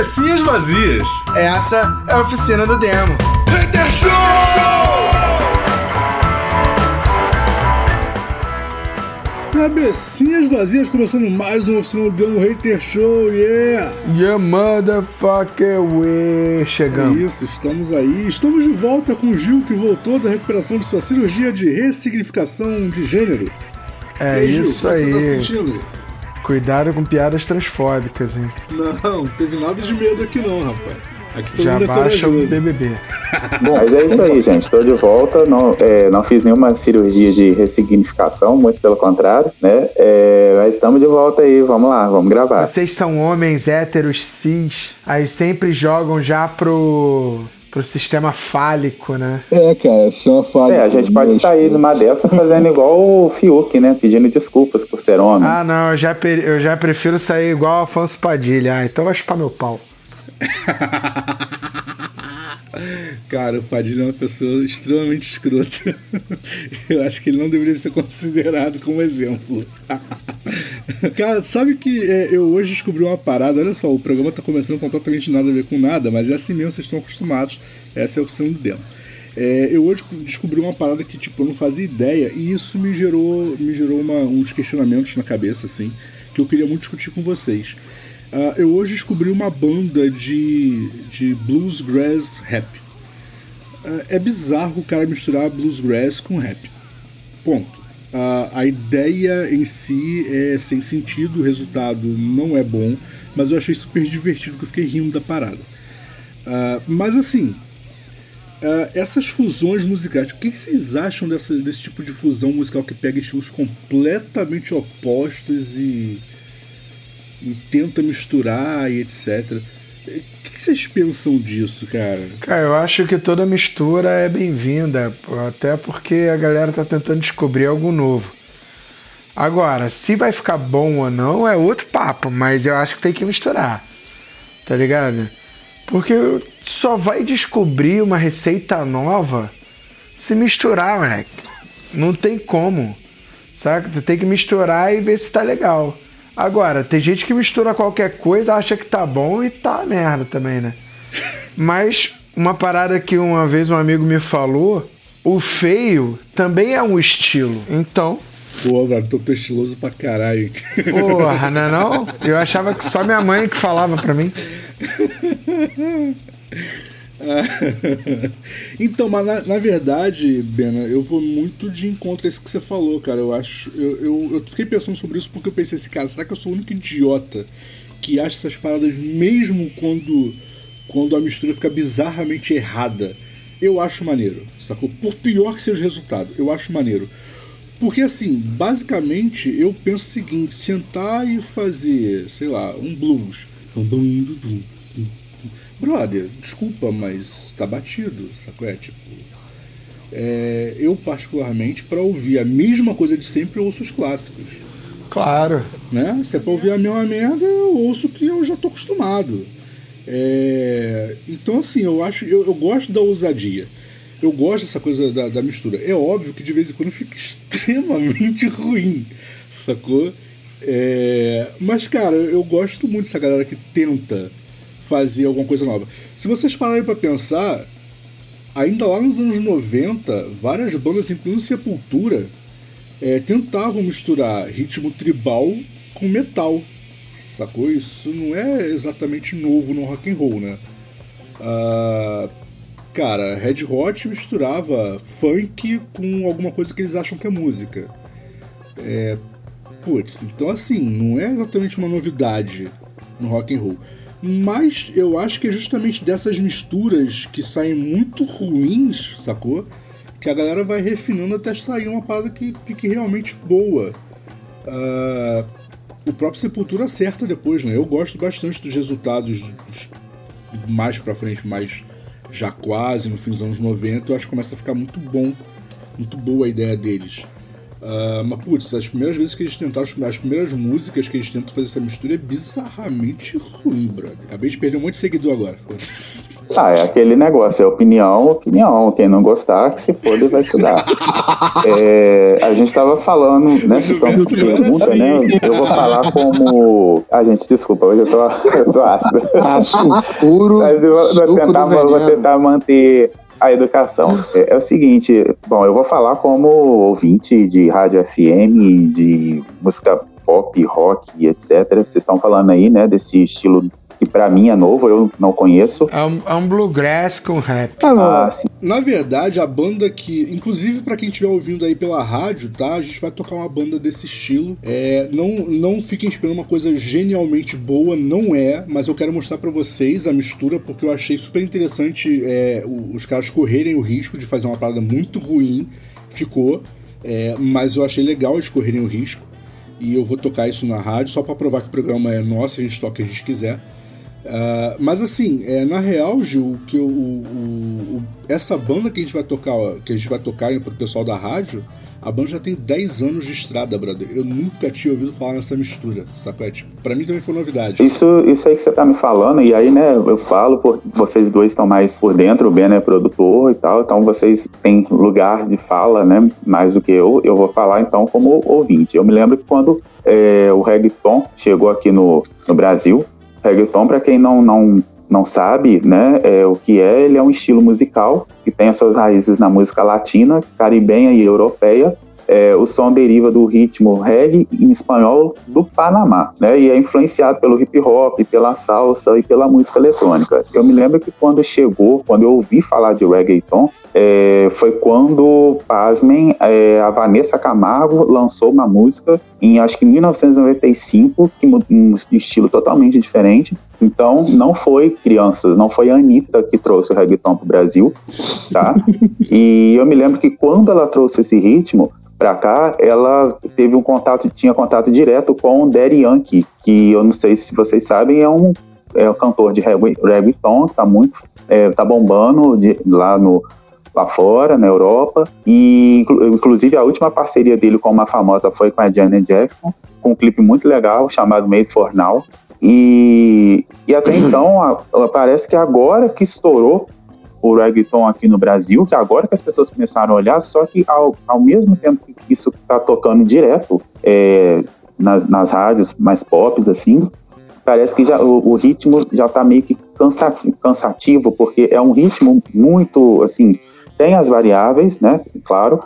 Cabecinhas vazias. Essa é a oficina do demo. Hater Show! Cabecinhas vazias, começando mais um oficina do demo Hater Show, yeah! Yeah, motherfucker, we. É Chegamos. isso, estamos aí. Estamos de volta com o Gil, que voltou da recuperação de sua cirurgia de ressignificação de gênero. É E aí, Gil, isso como Você tá aí. sentindo? Cuidado com piadas transfóbicas, hein? Não, teve nada de medo aqui não, rapaz. Aqui todo Já mundo é baixa o. BBB. Bom, mas é isso aí, gente. Estou de volta. Não, é, não fiz nenhuma cirurgia de ressignificação, muito pelo contrário, né? É, mas estamos de volta aí. Vamos lá, vamos gravar. Vocês são homens héteros cis, aí sempre jogam já pro, pro sistema fálico, né? É, cara, só fala. É, a gente pode sair numa dessa fazendo igual o Fiuk, né? Pedindo desculpas por ser homem. Ah, não, eu já, eu já prefiro sair igual Afonso Padilha. Ah, então vai chupar meu pau. Cara, o Padilha é uma pessoa extremamente escrota. Eu acho que ele não deveria ser considerado como exemplo. Cara, sabe que é, eu hoje descobri uma parada. Olha só, o programa tá começando completamente nada a ver com nada, mas é assim mesmo, vocês estão acostumados. Essa é a oficina do demo. É, eu hoje descobri uma parada que tipo, eu não fazia ideia e isso me gerou, me gerou uma- uns questionamentos na cabeça, assim, que eu queria muito discutir com vocês. Ah, eu hoje descobri uma banda de, de bluesgrass rap. Ah, é bizarro o cara misturar bluesgrass com rap. Ponto. Ah, a ideia em si é sem sentido, o resultado não é bom, mas eu achei super divertido que eu fiquei rindo da parada. Ah, mas assim, ah, essas fusões musicais, o que que vocês acham dessa, desse tipo de fusão musical que pega estilos completamente opostos e, e tenta misturar e etc? Que vocês pensam disso, cara? Cara, eu acho que toda mistura é bem-vinda, até porque a galera tá tentando descobrir algo novo. Agora, se vai ficar bom ou não é outro papo, mas eu acho que tem que misturar. Tá ligado? Porque só vai descobrir uma receita nova se misturar, moleque. Não tem como. Saca? Tu tem que misturar e ver se tá legal. Agora, tem gente que mistura qualquer coisa, acha que tá bom e tá merda também, né? Mas uma parada que uma vez um amigo me falou, o feio também é um estilo. Então, Pô, velho, tô, tô estiloso pra caralho. porra, não é não? Eu achava que só minha mãe que falava pra mim. então, mas na, na verdade, Bena, eu vou muito de encontro a isso que você falou, cara. Eu acho. Eu, eu, eu fiquei pensando sobre isso porque eu pensei assim, cara, será que eu sou o único idiota que acha essas paradas mesmo quando, quando a mistura fica bizarramente errada? Eu acho maneiro, sacou? Por pior que seja o resultado, eu acho maneiro. Porque assim, basicamente eu penso o seguinte, sentar e fazer, sei lá, um blues. Dum, dum, dum, dum. Brother, desculpa, mas tá batido, sacou? É tipo. é, eu, particularmente, pra ouvir a mesma coisa de sempre, eu ouço os clássicos. Claro. Né? Se é pra ouvir a mesma merda, eu ouço o que eu já tô acostumado. É, então, assim, eu acho. Eu, eu gosto da ousadia. Eu gosto dessa coisa da, da mistura. É óbvio que de vez em quando fica extremamente ruim, sacou? É, mas, cara, eu gosto muito dessa galera que tenta fazer alguma coisa nova. Se vocês pararem pra pensar, ainda lá nos anos 90, várias bandas, incluindo Sepultura, é, tentavam misturar ritmo tribal com metal. Sacou? Isso não é exatamente novo no rock and roll, né? Ah, cara, Red Hot misturava funk com alguma coisa que eles acham que é música. É, putz, então assim, não é exatamente uma novidade no rock and roll. Mas eu acho que é justamente dessas misturas que saem muito ruins, sacou? Que a galera vai refinando até sair uma parada que fique realmente boa. Ah, o próprio Sepultura acerta depois, né? Eu gosto bastante dos resultados dos- mais pra frente, mais já quase no fim dos anos 90. Eu acho que começa a ficar muito bom, muito boa a ideia deles. Ah, mas, putz, as primeiras vezes que eles tentaram, as primeiras músicas que eles tentam fazer essa mistura é bizarramente ruim, brother. Acabei de perder um monte de seguidor agora. Ah, é aquele negócio, é opinião, opinião. Quem não gostar, que se foda vai estudar. É, a gente tava falando, né? Então, pergunta, né? Eu vou falar como. Ah, gente, desculpa, hoje eu tô, eu tô ácido. Aço puro. Mas eu vou, vou tentar, vou, tentar manter a educação. É, é o seguinte, bom, eu vou falar como ouvinte de rádio FM, de música pop, rock, etc. Vocês estão falando aí, né, desse estilo que pra mim é novo, eu não conheço. É um, é um bluegrass com rap. Ah, sim. Na verdade, a banda que, inclusive pra quem estiver ouvindo aí pela rádio, tá? A gente vai tocar uma banda desse estilo. É, não, não fiquem esperando uma coisa genialmente boa, não é, mas eu quero mostrar pra vocês a mistura porque eu achei super interessante é, os caras correrem o risco de fazer uma parada muito ruim, ficou, é, mas eu achei legal eles correrem o risco. E eu vou tocar isso na rádio só pra provar que o programa é nosso, a gente toca o que a gente quiser. Ah, mas assim, é, na real, Gil, que o, o- o- essa banda que a gente vai tocar, que a gente vai tocar pro pessoal da rádio, a banda já tem 10 anos de estrada, brother. Eu nunca tinha ouvido falar nessa mistura, sacou? É, tipo, pra mim também foi novidade. Isso, isso aí que você tá me falando, e aí, né, eu falo, por, vocês dois estão mais por dentro, o Ben é produtor e tal, então vocês têm lugar de fala, né, mais do que eu, eu vou falar então como ouvinte. Eu me lembro que quando é, o reggaeton chegou aqui no, no Brasil, reggaeton, para quem não, não, não sabe, né, é, o que é, ele é um estilo musical que tem as suas raízes na música latina, caribenha e europeia, é, o som deriva do ritmo reggae em espanhol do Panamá, né? E é influenciado pelo hip hop, pela salsa e pela música eletrônica. Eu me lembro que quando chegou, quando eu ouvi falar de reggaeton, é, foi quando, pasmem, é, a Vanessa Camargo lançou uma música em acho que 1995, que um estilo totalmente diferente. Então, não foi crianças, não foi a Anitta que trouxe o reggaeton pro Brasil, tá? e eu me lembro que quando ela trouxe esse ritmo, pra cá, ela teve um contato, tinha contato direto com o Daddy Yankee, que eu não sei se vocês sabem, é um, é um cantor de regga- reggaeton, que tá muito, é, tá bombando de- lá no lá fora, na Europa, e inclu- inclusive a última parceria dele com uma famosa foi com a Janet Jackson, com um clipe muito legal chamado Made for Now, e, e até então a- parece que agora que estourou o reggaeton aqui no Brasil, que agora que as pessoas começaram a olhar, só que ao, ao mesmo tempo que isso está tocando direto é, nas, nas rádios mais pop, assim, parece que já, o, o ritmo já está meio que cansativo, cansativo, porque é um ritmo muito, assim, tem as variáveis, né, claro,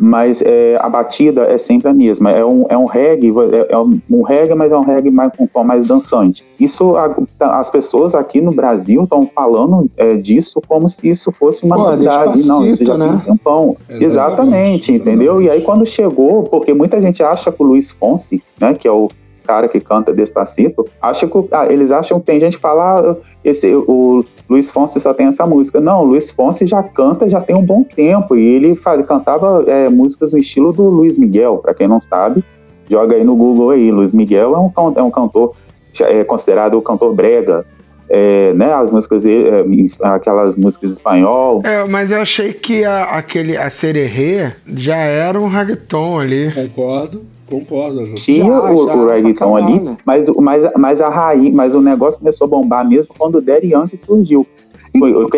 mas é, a batida é sempre a mesma. É um, é um reggae, é, é um, um reggae, mas é um reggae mais, com um tom mais dançante. Isso, a- tá- as pessoas aqui no Brasil estão falando é, disso como se isso fosse uma Pô, novidade. Não, isso já né? tem um tempão. Exatamente, Exatamente, entendeu? E aí quando chegou, porque muita gente acha que o Luiz Fonsi, né, que é o cara que canta Despacito, acha que ah, eles acham que tem gente que fala ah, esse o Luiz Fonsi só tem essa música. Não, Luiz Fonsi já canta já tem um bom tempo e ele faz, cantava é, músicas no estilo do Luiz Miguel, para quem não sabe, joga aí no Google aí, Luiz Miguel é um, é um cantor é considerado o cantor brega, é, né, as músicas é, aquelas músicas espanhol, É, mas eu achei que a, aquele, a Sererê já era um reggaeton ali. Concordo, concordo. tinha Já, o, já, o reggaeton ali, né? mas, o- mas, mas a raiz, mas o negócio começou a bombar mesmo quando o Daddy Yankee surgiu. Eu,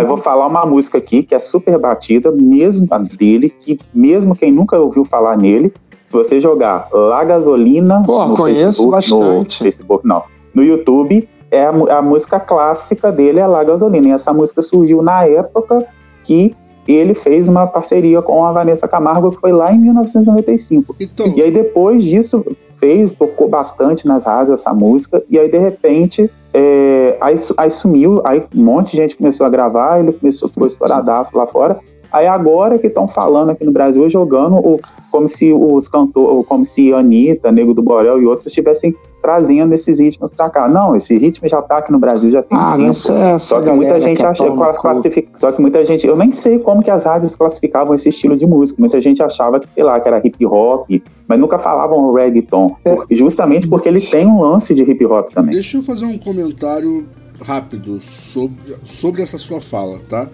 eu vou falar uma música aqui que é super batida, mesmo a dele, que mesmo quem nunca ouviu falar nele, se você jogar La Gasolina Pô, no conheço Facebook, bastante. no Facebook não, no YouTube, é a, a música clássica dele é La Gasolina. E essa música surgiu na época que ele fez uma parceria com a Vanessa Camargo, que foi lá em 1995. Então, E aí depois disso fez, tocou bastante nas rádios essa música, e aí de repente é, aí, aí sumiu, aí um monte de gente começou a gravar, ele começou, ficou estouradaço lá fora. Aí agora que estão falando aqui no Brasil, jogando o, como se os cantores, como se Anitta, Nego do Borel e outros estivessem trazendo esses ritmos pra cá. Não, esse ritmo já tá aqui no Brasil, já tem Ah, tempo. isso é essa Só que muita gente é acha classifica- só que muita gente, eu nem sei como que as rádios classificavam esse estilo de música. Muita gente achava que, sei lá, que era hip hop, mas nunca falavam reggaeton, É. Justamente porque ele tem um lance de hip hop também. Deixa eu fazer um comentário rápido sobre, sobre essa sua fala, tá?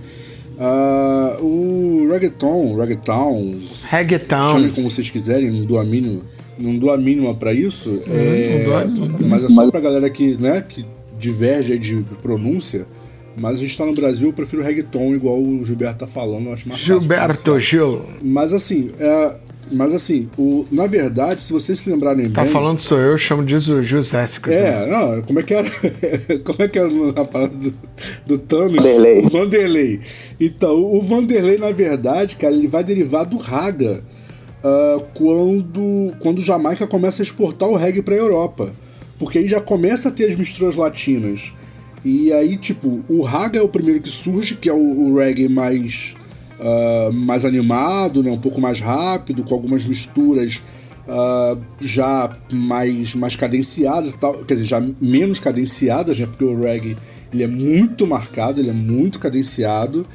Ah, o reggaeton, reggaeton, Reggaeton. chame como vocês quiserem, não dou a mínima, não dou a mínima pra isso, é, não dou a mínima. mas é só pra galera que, né, que diverge aí de pronúncia, Mas a gente tá no Brasil, eu prefiro reggaeton, igual o Gilberto tá falando, eu acho mais Gilberto. Gil. Mas assim, é, mas assim, o, na verdade, se vocês se lembrarem Tá bem. falando sou eu, eu chamo de José. É, não, como é que era? como é que era na parada do, do Thanos? Vanderlei. O Vanderlei. Então, o Vanderlei, na verdade, cara, ele vai derivar do Raga ah, quando, quando Jamaica começa a exportar o reggae pra Europa. Porque aí já começa a ter as misturas latinas. E aí, tipo, o Raga é o primeiro que surge, que é o, o reggae mais, ah, mais animado, né? um pouco mais rápido, com algumas misturas ah, já mais, mais cadenciadas, tal, quer dizer, já menos cadenciadas, né? Porque o reggae ele é muito marcado, ele é muito cadenciado.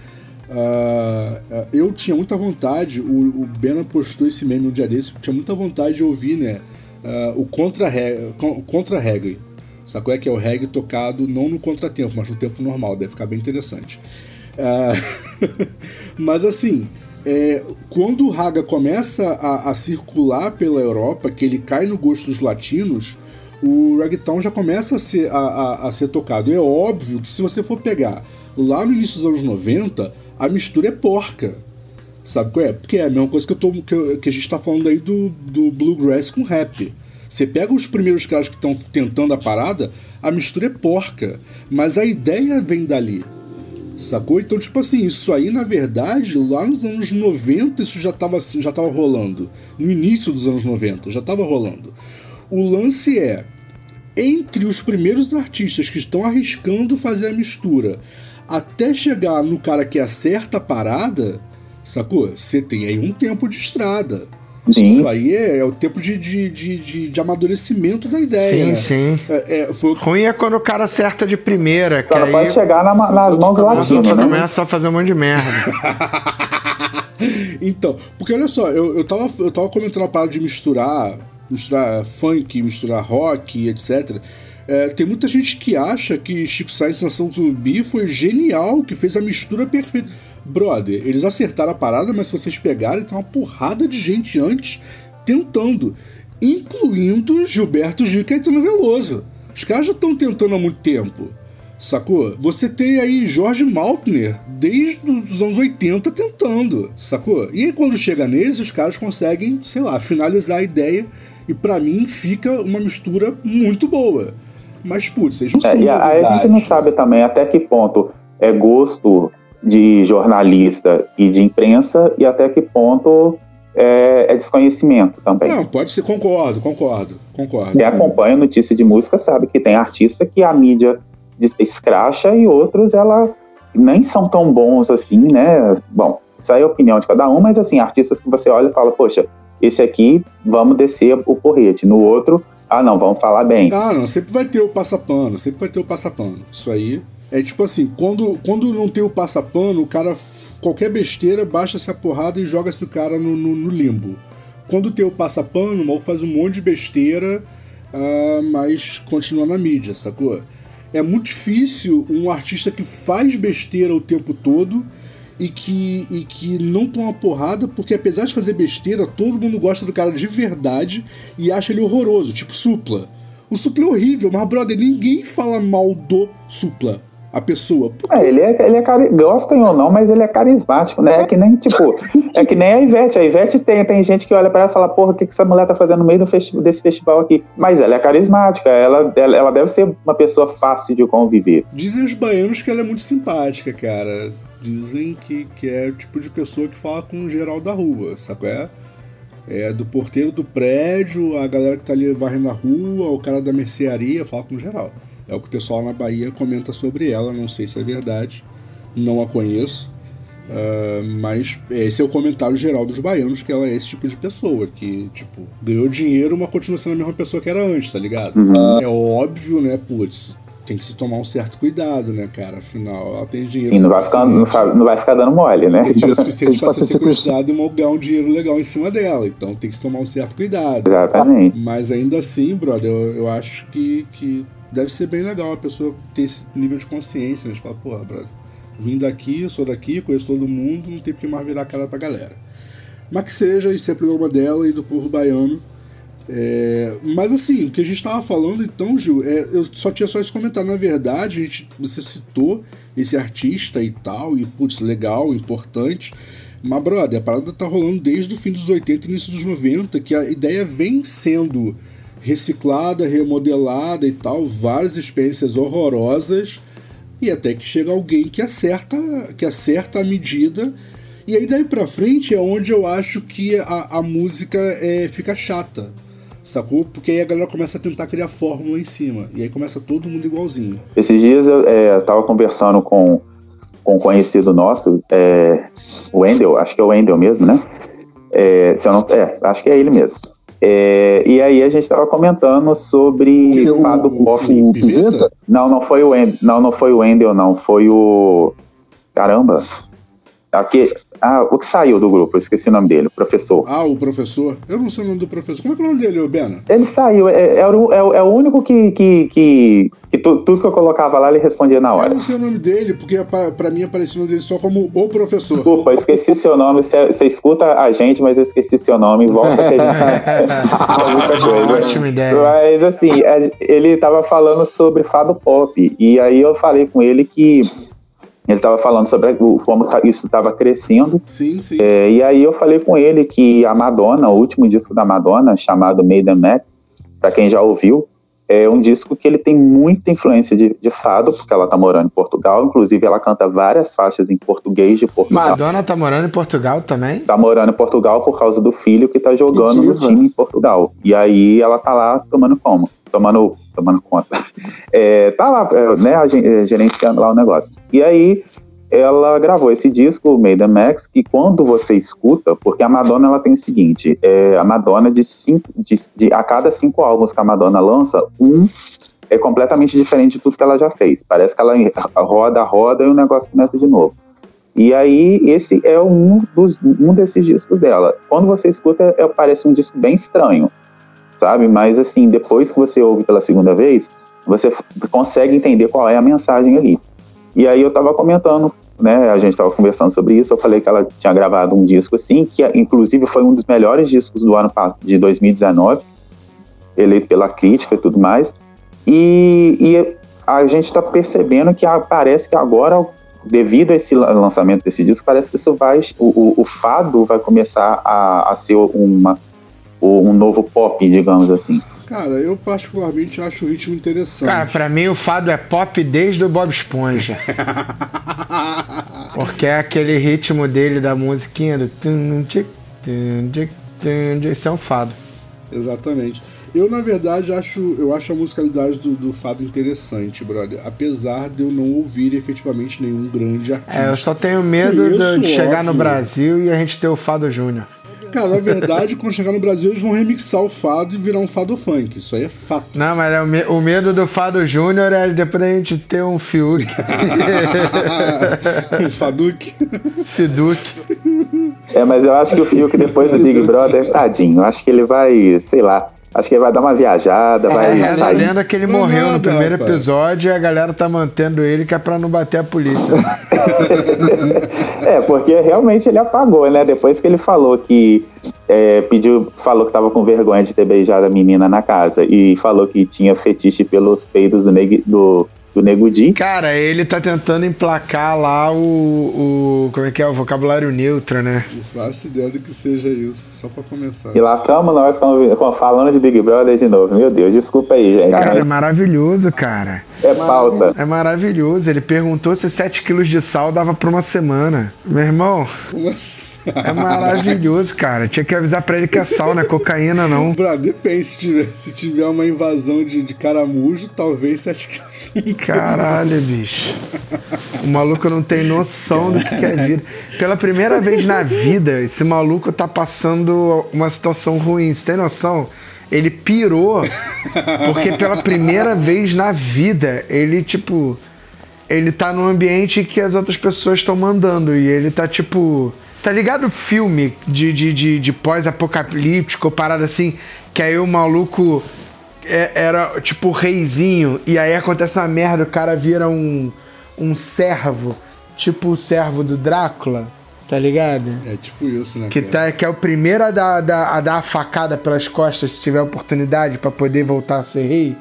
Ah, eu tinha muita vontade, o, o Bena postou esse meme um dia desse, tinha muita vontade de ouvir, né? ah, o contra-reggae. Contra reggae Sacou? É que é o reggae tocado não no contratempo, mas no tempo normal, deve ficar bem interessante. Ah, mas assim, é, quando o raga começa a, a circular pela Europa, que ele cai no gosto dos latinos, o reggaeton já começa a ser, a, a- a ser tocado. É óbvio que se você for pegar lá no início dos anos 90, a mistura é porca. Sabe qual é? Porque é a mesma coisa que, eu tô, que, que a gente tá falando aí do, do bluegrass com rap. Você pega os primeiros caras que estão tentando a parada, a mistura é porca. Mas a ideia vem dali. Sacou? Então, tipo assim, isso aí, na verdade, lá nos anos 90, isso já tava, já tava rolando. No início dos anos 90, já tava rolando. O lance é, entre os primeiros artistas que estão arriscando fazer a mistura, até chegar no cara que acerta a parada, sacou? Você tem aí um tempo de estrada. Sim. Isso aí é, é o tempo de, de, de, de, de amadurecimento da ideia. Sim, né? sim. É, é, foi o Ruim é quando o cara acerta de primeira, que Ela aí pode chegar na- nas mãos do os outros né? começam a fazer um monte de merda. então, porque olha só, eu, eu, tava, eu tava comentando a parada de misturar, misturar funk, misturar rock, etc. É, tem muita gente que acha que Chico Sainz Nação Zumbi foi genial, que fez a mistura perfeita. Brother, eles acertaram a parada, mas se vocês pegarem, tem uma porrada de gente antes tentando, incluindo Gilberto Gil e Caetano Veloso. Os caras já estão tentando há muito tempo. Sacou? Você tem aí Jorge Maltner desde os anos 80 tentando, sacou? E aí quando chega neles, os caras conseguem, sei lá, finalizar a ideia e pra mim fica uma mistura muito boa. Mas, putz, vocês não É, são aí a gente não sabe também até que ponto é gosto de jornalista e de imprensa e até que ponto é, é desconhecimento também. Não, pode ser, concordo, concordo, concordo. Quem acompanha notícia de música sabe que tem artista que a mídia escracha e outros ela nem são tão bons assim, né? Bom, isso aí é a opinião de cada um, mas assim, artistas que você olha e fala, poxa, esse aqui vamos descer o porrete, no outro, ah não, vamos falar bem. Ah, não, sempre vai ter o passapano, sempre vai ter o passapano. Isso aí é tipo assim, quando, quando não tem o passapano, o cara, qualquer besteira, baixa-se a porrada e joga-se o cara no, no- no limbo. Quando tem o passapano, o maluco faz um monte de besteira, ah, mas continua na mídia, sacou? É muito difícil um artista que faz besteira o tempo todo e que, e que não toma porrada, porque apesar de fazer besteira, todo mundo gosta do cara de verdade e acha ele horroroso, tipo Supla. O Supla é horrível, mas, brother, ninguém fala mal do Supla, a pessoa. É, ele é, ele é cari... gostem ou não, mas ele é carismático, né? É que nem, tipo, é que nem a Ivete. A Ivete tem, tem gente que olha pra ela e fala, porra, o que, que essa mulher tá fazendo no meio do festi- desse festival aqui? Mas ela é carismática, ela, ela, ela deve ser uma pessoa fácil de conviver. Dizem os baianos que ela é muito simpática, cara. Dizem que, que é o tipo de pessoa que fala com o geral da rua, sabe? É, é do porteiro do prédio, a galera que tá ali varrendo a rua, o cara da mercearia, fala com o geral. É o que o pessoal na Bahia comenta sobre ela, não sei se é verdade, não a conheço. ah, mas esse é o comentário geral dos baianos, que ela é esse tipo de pessoa, que, tipo, ganhou dinheiro, mas continua sendo a mesma pessoa que era antes, tá ligado? É óbvio, né, putz, tem que se tomar um certo cuidado, né, cara? Afinal, ela tem dinheiro. E não vai ficar, não, fa- não vai ficar dando mole, né? Tem dinheiro suficiente ser ser sequestrado e ganhar um dinheiro legal em cima dela. Então tem que se tomar um certo cuidado. Exatamente. Mas ainda assim, brother, eu, eu acho que, que deve ser bem legal a pessoa ter esse nível de consciência, né? De falar, porra, brother, vim daqui, sou daqui, conheço todo mundo, não tem porque mais virar a cara pra galera. Mas que seja, isso é problema dela e do povo baiano. É, mas assim, o que a gente estava falando então, Gil, é, eu só tinha só esse comentário. Na verdade, a gente, você citou esse artista e tal, e putz, legal, importante. Mas, brother, a parada tá rolando desde o fim dos 80 e início dos 90, que a ideia vem sendo reciclada, remodelada e tal, várias experiências horrorosas, e até que chega alguém que acerta, que acerta a medida. E aí daí pra frente é onde eu acho que a, a música é, fica chata. Sacou? Porque aí a galera começa a tentar criar fórmula em cima. E aí começa todo mundo igualzinho. Esses dias eu é, tava conversando com, com um conhecido nosso, é, o Wendel, acho que é o Wendel mesmo, né? É, se eu não, é, acho que é ele mesmo. É, e aí a gente estava comentando sobre o, fado pop. o, o? Não, não foi o Wendel, não, não foi o Wendel, não, foi o caramba. Aqui, ah, o que saiu do grupo, eu esqueci o nome dele, o professor. Ah, o professor? Eu não sei o nome do professor. Como é que é o nome dele, Bena? Ele saiu, é, é, o, é, é o único que, que, que, que tu, tudo que eu colocava lá ele respondia na Eu hora. não sei o nome dele, porque pra, pra mim apareceu o nome dele só como o professor. Desculpa, eu esqueci seu nome. Você, escuta a gente, mas eu esqueci seu nome. Volta que a gente. Ótima ideia. Mas assim, a- ele tava falando sobre fado pop. E aí eu falei com ele que ele tava falando sobre como tá- isso estava crescendo. Sim, sim. É, e aí eu falei com ele que a Madonna, o último disco da Madonna, chamado Maiden Max, para quem já ouviu, é um disco que ele tem muita influência de, de fado, porque ela tá morando em Portugal. Inclusive, ela canta várias faixas em português de Portugal. Madonna tá morando em Portugal também? Tá morando em Portugal por causa do filho que tá jogando Que no time em Portugal. E aí ela tá lá tomando como? Tomando, tomando conta. É, tá lá, é, né, gerenciando lá o negócio. E aí ela gravou esse disco, o Maiden Max, que quando você escuta, porque a Madonna ela tem o seguinte, é, a Madonna de cinco, de, de- a cada cinco álbuns que a Madonna lança, um é completamente diferente de tudo que ela já fez. Parece que ela roda, roda e o negócio começa de novo. E aí, esse é um, dos, um desses discos dela. Quando você escuta, é, parece um disco bem estranho, sabe? Mas, assim, depois que você ouve pela segunda vez, você consegue entender qual é a mensagem ali. E aí, eu tava comentando, né? A gente tava conversando sobre isso. Eu falei que ela tinha gravado um disco assim, que inclusive foi um dos melhores discos do ano de 2019, eleito pela crítica e tudo mais. E, e a gente está percebendo que parece que agora, devido a esse la- lançamento desse disco, parece que isso vai, o, o- o fado vai começar a, a ser uma, um novo pop, digamos assim. Cara, eu particularmente acho o ritmo interessante. Cara, pra mim o fado é pop desde o Bob Esponja. Porque é aquele ritmo dele da musiquinha do. Isso é um fado. Exatamente. Eu, na verdade, acho, eu acho a musicalidade do, do fado interessante, brother. Apesar de eu não ouvir efetivamente nenhum grande artista. É, eu só tenho medo Conheço, de, chegar no. Brasil e a gente ter o Fado Júnior. Cara, na verdade, quando chegar no Brasil, eles vão remixar o fado e virar um fado funk. Isso aí é fato. Não, mas é o, me- o medo do Fado Júnior é depois a gente ter um Fiuk. um Faduque. Fiduc. É, mas eu acho que o Fiuk, depois do Big Brother, tadinho, eu acho que ele vai, sei lá, acho que ele vai dar uma viajada, vai É, reza a sair. lenda que ele Não morreu no nada, primeiro rapaz. episódio e a galera tá mantendo ele que é pra não bater a polícia. É, porque realmente ele apagou, né? Depois que ele falou que é, pediu, falou que tava com vergonha de ter beijado a menina na casa e falou que tinha fetiche pelos peidos do, neg, do, Nego Di. Cara, ele tá tentando emplacar lá o, o. Como é que é? O vocabulário neutro, né? Não faço ideia do que seja isso. Só pra começar. E lá estamos nós falando de Big Brother de novo. Meu Deus, desculpa aí, gente. Cara, é maravilhoso, cara. é pauta. É maravilhoso. Ele perguntou se 7 quilos de sal dava pra uma semana. Meu irmão, Como assim? É maravilhoso, cara. Tinha que avisar pra ele que é sal, não é cocaína, não. Pra depende, se tiver, se tiver uma invasão de, de caramujo, talvez sete quilos. Caralho, bicho. O maluco não tem noção do que é vida. Pela primeira vez na vida, esse maluco tá passando uma situação ruim. Você tem noção? Ele pirou porque pela primeira vez na vida ele, tipo. Ele tá num ambiente que as outras pessoas estão mandando. E ele tá, tipo. Tá ligado o filme de, de, de, de pós-apocalíptico, parada assim, que aí o maluco é- era tipo o reizinho, e aí acontece uma merda, o cara vira um, um servo, tipo o servo do Drácula. Tá ligado? É tipo isso, né? Que, tá, que é o primeiro a dar, a dar, a dar a facada pelas costas se tiver oportunidade pra poder voltar a ser rei.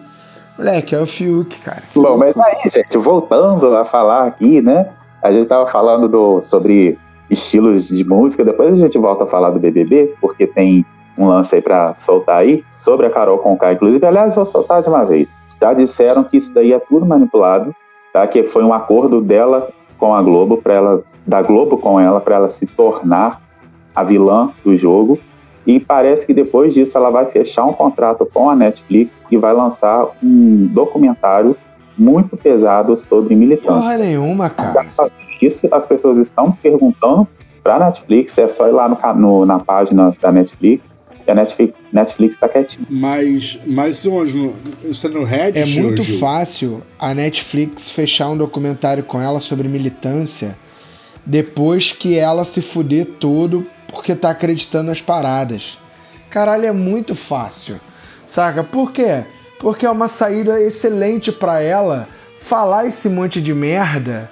Moleque, é o Fiuk, cara. Bom, mas aí, gente, voltando a falar aqui, né? A gente tava falando do, sobre estilos de música, depois a gente volta a falar do BBB, porque tem um lance aí pra soltar aí, sobre a Carol Conká, inclusive. Aliás, vou soltar de uma vez. Já disseram que isso daí é tudo manipulado, tá? Que foi um acordo dela com a Globo, para ela, da Globo com ela, para ela se tornar a vilã do jogo. E parece que depois disso ela vai fechar um contrato com a Netflix e vai lançar um documentário muito pesado sobre militância. Porra nenhuma, cara. Isso as pessoas estão perguntando para a Netflix, é só ir lá no, no- na página da Netflix, e a Netflix, Netflix tá quietinho. Mas, mas onde? No, isso é no Reddit? É muito fácil a Netflix fechar um documentário com ela sobre militância depois que ela se fuder todo porque tá acreditando nas paradas. Caralho, é muito fácil. Saca? Por quê? Porque é uma saída excelente pra ela falar esse monte de merda,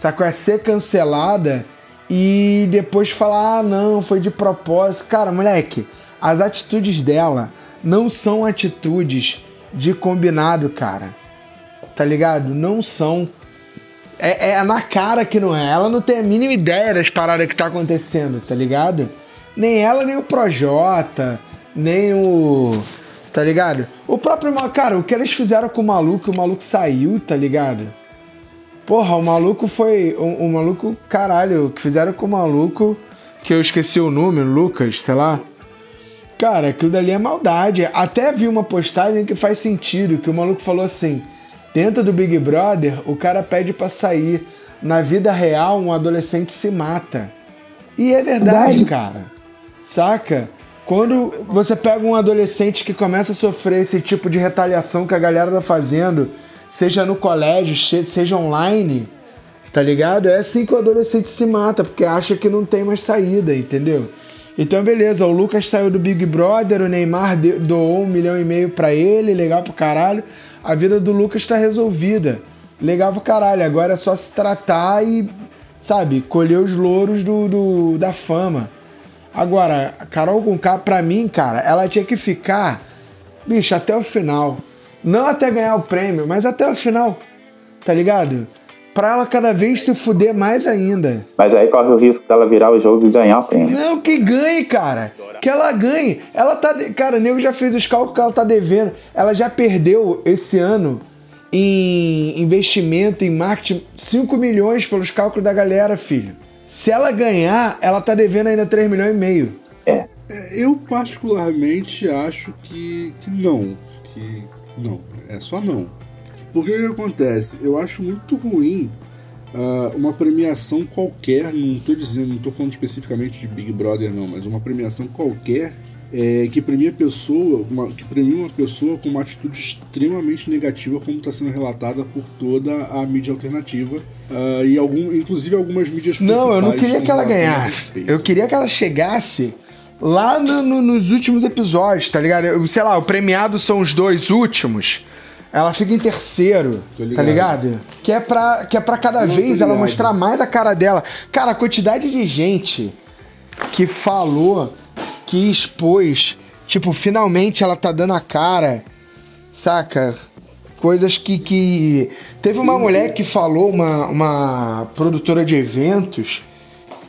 saca? É ser cancelada e depois falar, ah, não, foi de propósito. Cara, moleque, as atitudes dela não são atitudes de combinado, cara. Tá ligado? Não são. É, é na cara que não é. Ela não tem a mínima ideia das paradas que tá acontecendo, tá ligado? Nem ela, nem o Projota, nem o. Tá ligado? O próprio. Cara, o que eles fizeram com o maluco, o maluco saiu, tá ligado? Porra, o maluco foi. O, o maluco, caralho, que fizeram com o maluco, que eu esqueci o nome, Lucas, sei lá. Cara, aquilo dali é maldade. Até vi uma postagem que faz sentido, que o maluco falou assim: dentro do Big Brother, o cara pede pra sair. Na vida real, um adolescente se mata. E é verdade, cara. Saca? Quando você pega um adolescente que começa a sofrer esse tipo de retaliação que a galera tá fazendo, seja no colégio, seja online, tá ligado? É assim que o adolescente se mata, porque acha que não tem mais saída, entendeu? Então, beleza, o Lucas saiu do Big Brother, o Neymar doou um milhão e meio pra ele, legal pro caralho. A vida do Lucas tá resolvida. Legal pro caralho. Agora é só se tratar e, sabe, colher os louros do, do- da fama. Agora, a Carol com K, pra mim, cara, ela tinha que ficar, bicho, até o final. Não até ganhar o prêmio, mas até o final. Tá ligado? Pra ela cada vez se fuder mais ainda. Mas aí corre o risco dela virar o jogo e ganhar o prêmio. Não, que ganhe, cara. Que ela ganhe. Ela tá. de- Cara, o nego já fez os cálculos que ela tá devendo. Ela já perdeu esse ano em investimento, em marketing, 5 milhões pelos cálculos da galera, filho. Se ela ganhar, ela tá devendo ainda 3 milhões e meio. É. É, Eu particularmente acho que, que não. Que não. É só não. Porque o que acontece? Eu acho muito ruim ah, uma premiação qualquer, não tô dizendo, não tô falando especificamente de Big Brother não, mas uma premiação qualquer é, que premia pessoa, uma, que premia uma pessoa com uma atitude extremamente negativa, como está sendo relatada por toda a mídia alternativa ah, e algum, inclusive algumas mídias Não, eu não queria que ela ganhasse. Eu queria que ela chegasse lá no- no- nos últimos episódios, tá ligado? Eu, sei lá, o premiado são os dois últimos. Ela fica em terceiro, ligado. tá ligado? Que é pra, que é pra cada Não, vez ela mostrar mais a cara dela. Cara, a quantidade de gente que falou, que expôs, tipo, finalmente ela tá dando a cara, saca? Coisas que. que... Teve uma mulher que falou, uma, uma produtora de eventos,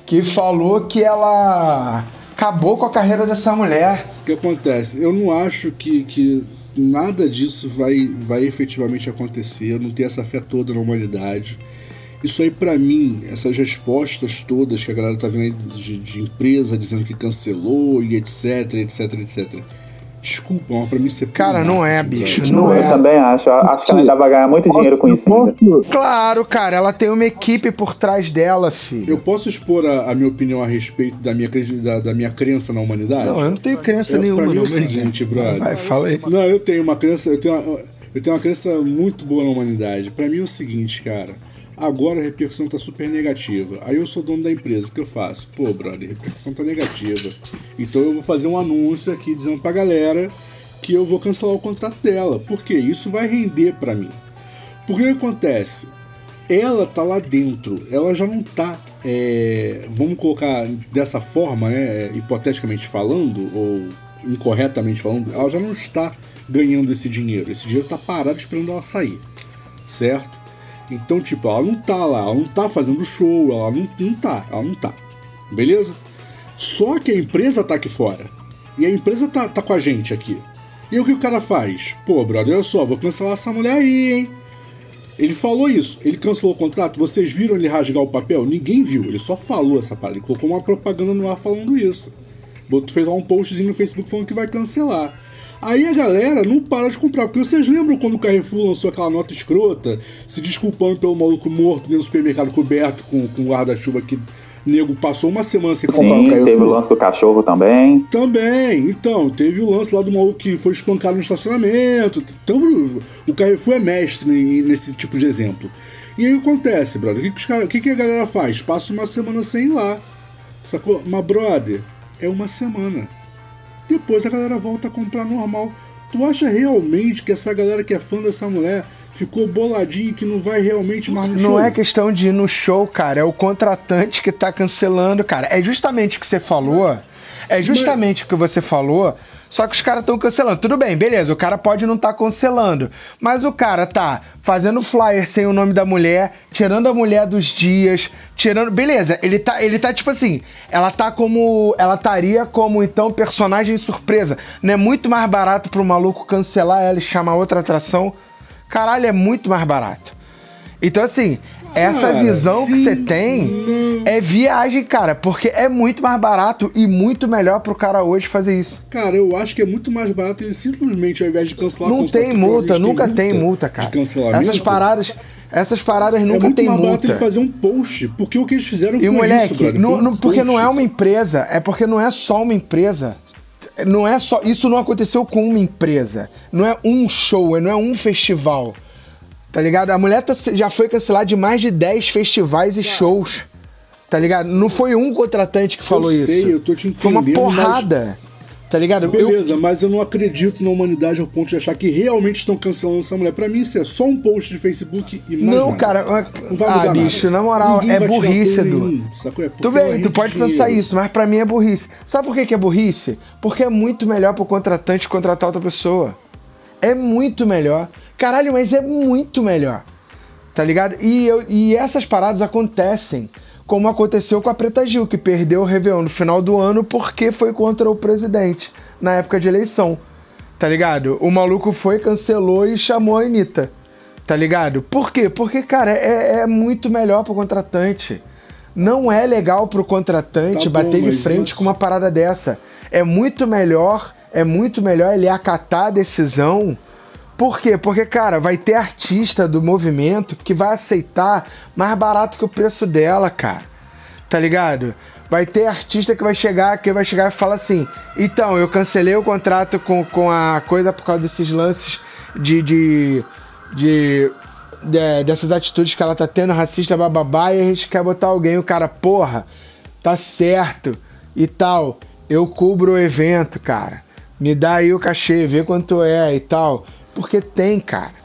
que falou que ela acabou com a carreira dessa mulher. O que acontece? Eu não acho que, que nada disso vai, vai efetivamente acontecer. Eu não tenho essa fé toda na humanidade. Isso aí, pra mim, essas respostas todas que a galera tá vendo aí de, de empresa dizendo que cancelou e etc, etc, etc. Desculpa, mas pra mim isso é Cara, não é, bicho, não eu é. também acho. Acho que ela ainda vai ganhar muito dinheiro com isso ainda. Posso, Claro, cara, ela tem uma equipe por trás dela, filho. Eu posso expor a, a minha opinião a respeito da minha, da, da minha crença na humanidade? Não, eu não tenho crença Eu- nenhuma, pra mim é não. o seguinte, brother. Vai, fala aí. Não, eu tenho uma crença, eu tenho uma, eu tenho uma crença muito boa na humanidade. Pra mim é o seguinte, cara. Agora a repercussão tá super negativa. Aí eu sou dono da empresa, o que eu faço? Pô, brother, a repercussão tá negativa. Então eu vou fazer um anúncio aqui dizendo pra galera que eu vou cancelar o contrato dela. Porque isso vai render pra mim. Porque o que acontece? Ela tá lá dentro, ela já não tá é, vamos colocar dessa forma, né, hipoteticamente falando, ou incorretamente falando, ela já não está ganhando esse dinheiro. Esse dinheiro está parado esperando ela sair, certo? Então, tipo, ela não tá lá, ela não tá fazendo show, ela não, não tá, ela não tá. Beleza? Só que a empresa tá aqui fora. E a empresa tá, tá com a gente aqui. E o que o cara faz? Pô, brother, olha só, vou cancelar essa mulher aí, hein? Ele falou isso, ele cancelou o contrato. Vocês viram ele rasgar o papel? Ninguém viu, ele só falou essa parada. Ele colocou uma propaganda no ar falando isso. Fez lá um postzinho no Facebook falando que vai cancelar. Aí a galera não para de comprar, porque vocês lembram quando o Carrefour lançou aquela nota escrota, se desculpando pelo maluco morto dentro do supermercado coberto com, com guarda-chuva que nego passou uma semana sem comprar Sim, o Carrefour? teve o lance do cachorro também. Também, então, teve o lance lá do maluco que foi espancado no estacionamento. Então, o Carrefour é mestre ne- nesse tipo de exemplo. E aí o que acontece, brother? O que, que, que que a galera faz? Passa uma semana sem ir lá. Sacou? Mas, brother, é uma semana. Depois a galera volta a comprar normal. Tu acha realmente que essa galera que é fã dessa mulher ficou boladinha e que não vai realmente mais no show? Não é questão de ir no show, cara. É o contratante que tá cancelando, cara. É justamente o que você falou. É justamente o que você falou. Só que os caras estão cancelando. Tudo bem, beleza. O cara pode não estar cancelando. Mas o cara tá fazendo flyer sem o nome da mulher, tirando a mulher dos dias, tirando. Beleza, ele tá, ele tá tipo assim. Ela tá como. Ela estaria como então personagem surpresa. Não é muito mais barato pro maluco cancelar ela e chamar outra atração? Caralho, é muito mais barato. Então, assim, essa Cara, visão que sim, você tem não. é viagem, cara, porque é muito mais barato e muito melhor pro cara hoje fazer isso. Cara, eu acho que é muito mais barato ele simplesmente, ao invés de cancelar Não tem que multa, nunca tem multa, cara. De cancelamento. Essas paradas, essas paradas é nunca muito tem mais barato multa. ele fazer um post, porque o que eles fizeram E foi moleque, isso, não- um não- porque não post. é uma empresa, é porque não é só uma empresa. Não é só. Isso não aconteceu com uma empresa. Não é um show, não é um festival. Tá ligado? A mulher tá- já foi cancelada de mais de 10 festivais e shows. Tá ligado? Não foi um contratante que falou sei, isso. eu tô te Foi uma entendendo, mas- porrada. Tá ligado? Eu- Beleza, mas eu não acredito na humanidade ao ponto de achar que realmente estão cancelando essa mulher. Pra mim, isso é só um post de Facebook e mais Não, nada. cara, Não vai ah, mudar bicho, nada. na moral, Ninguém é burrice, Edu. É porque Tu rende tu pode pensar dinheiro. isso, mas pra mim é burrice. Sabe por que, que é burrice? Porque é muito melhor pro contratante contratar outra pessoa. É muito melhor. Caralho, mas é muito melhor. Tá ligado? E, eu- e essas paradas acontecem. Como aconteceu com a Preta Gil, que perdeu o Réveillon no final do ano porque foi contra o presidente na época de eleição. Tá ligado? O maluco foi, cancelou e chamou a Anitta. Tá ligado? Por quê? Porque, cara, é, é muito melhor pro contratante. Não é legal pro contratante Tá bom, bater de mas frente isso- com uma parada dessa. É muito melhor, é muito melhor ele acatar a decisão. Por quê? Porque, cara, vai ter artista do movimento que vai aceitar mais barato que o preço dela, cara. Tá ligado? Vai ter artista que vai chegar, que vai chegar e falar assim: então, eu cancelei o contrato com, com a coisa por causa desses lances de. de, de de- dessas atitudes que ela tá tendo, racista, bababá, e a gente quer botar alguém, o cara, porra, tá certo e tal. Eu cubro o evento, cara. Me dá aí o cachê, vê quanto é e tal. Porque tem, cara.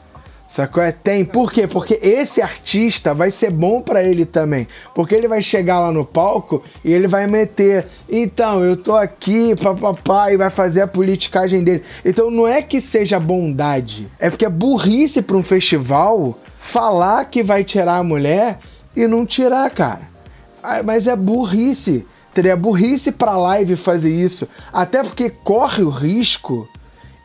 Sacou? É, tem. Por quê? Porque esse artista vai ser bom pra ele também. Porque ele vai chegar lá no palco e ele vai meter. Então, eu tô aqui, papapá, e vai fazer a politicagem dele. Então não é que seja bondade. É porque é burrice pra um festival falar que vai tirar a mulher e não tirar, cara. Mas é burrice. Teria burrice pra live fazer isso. Até porque corre o risco,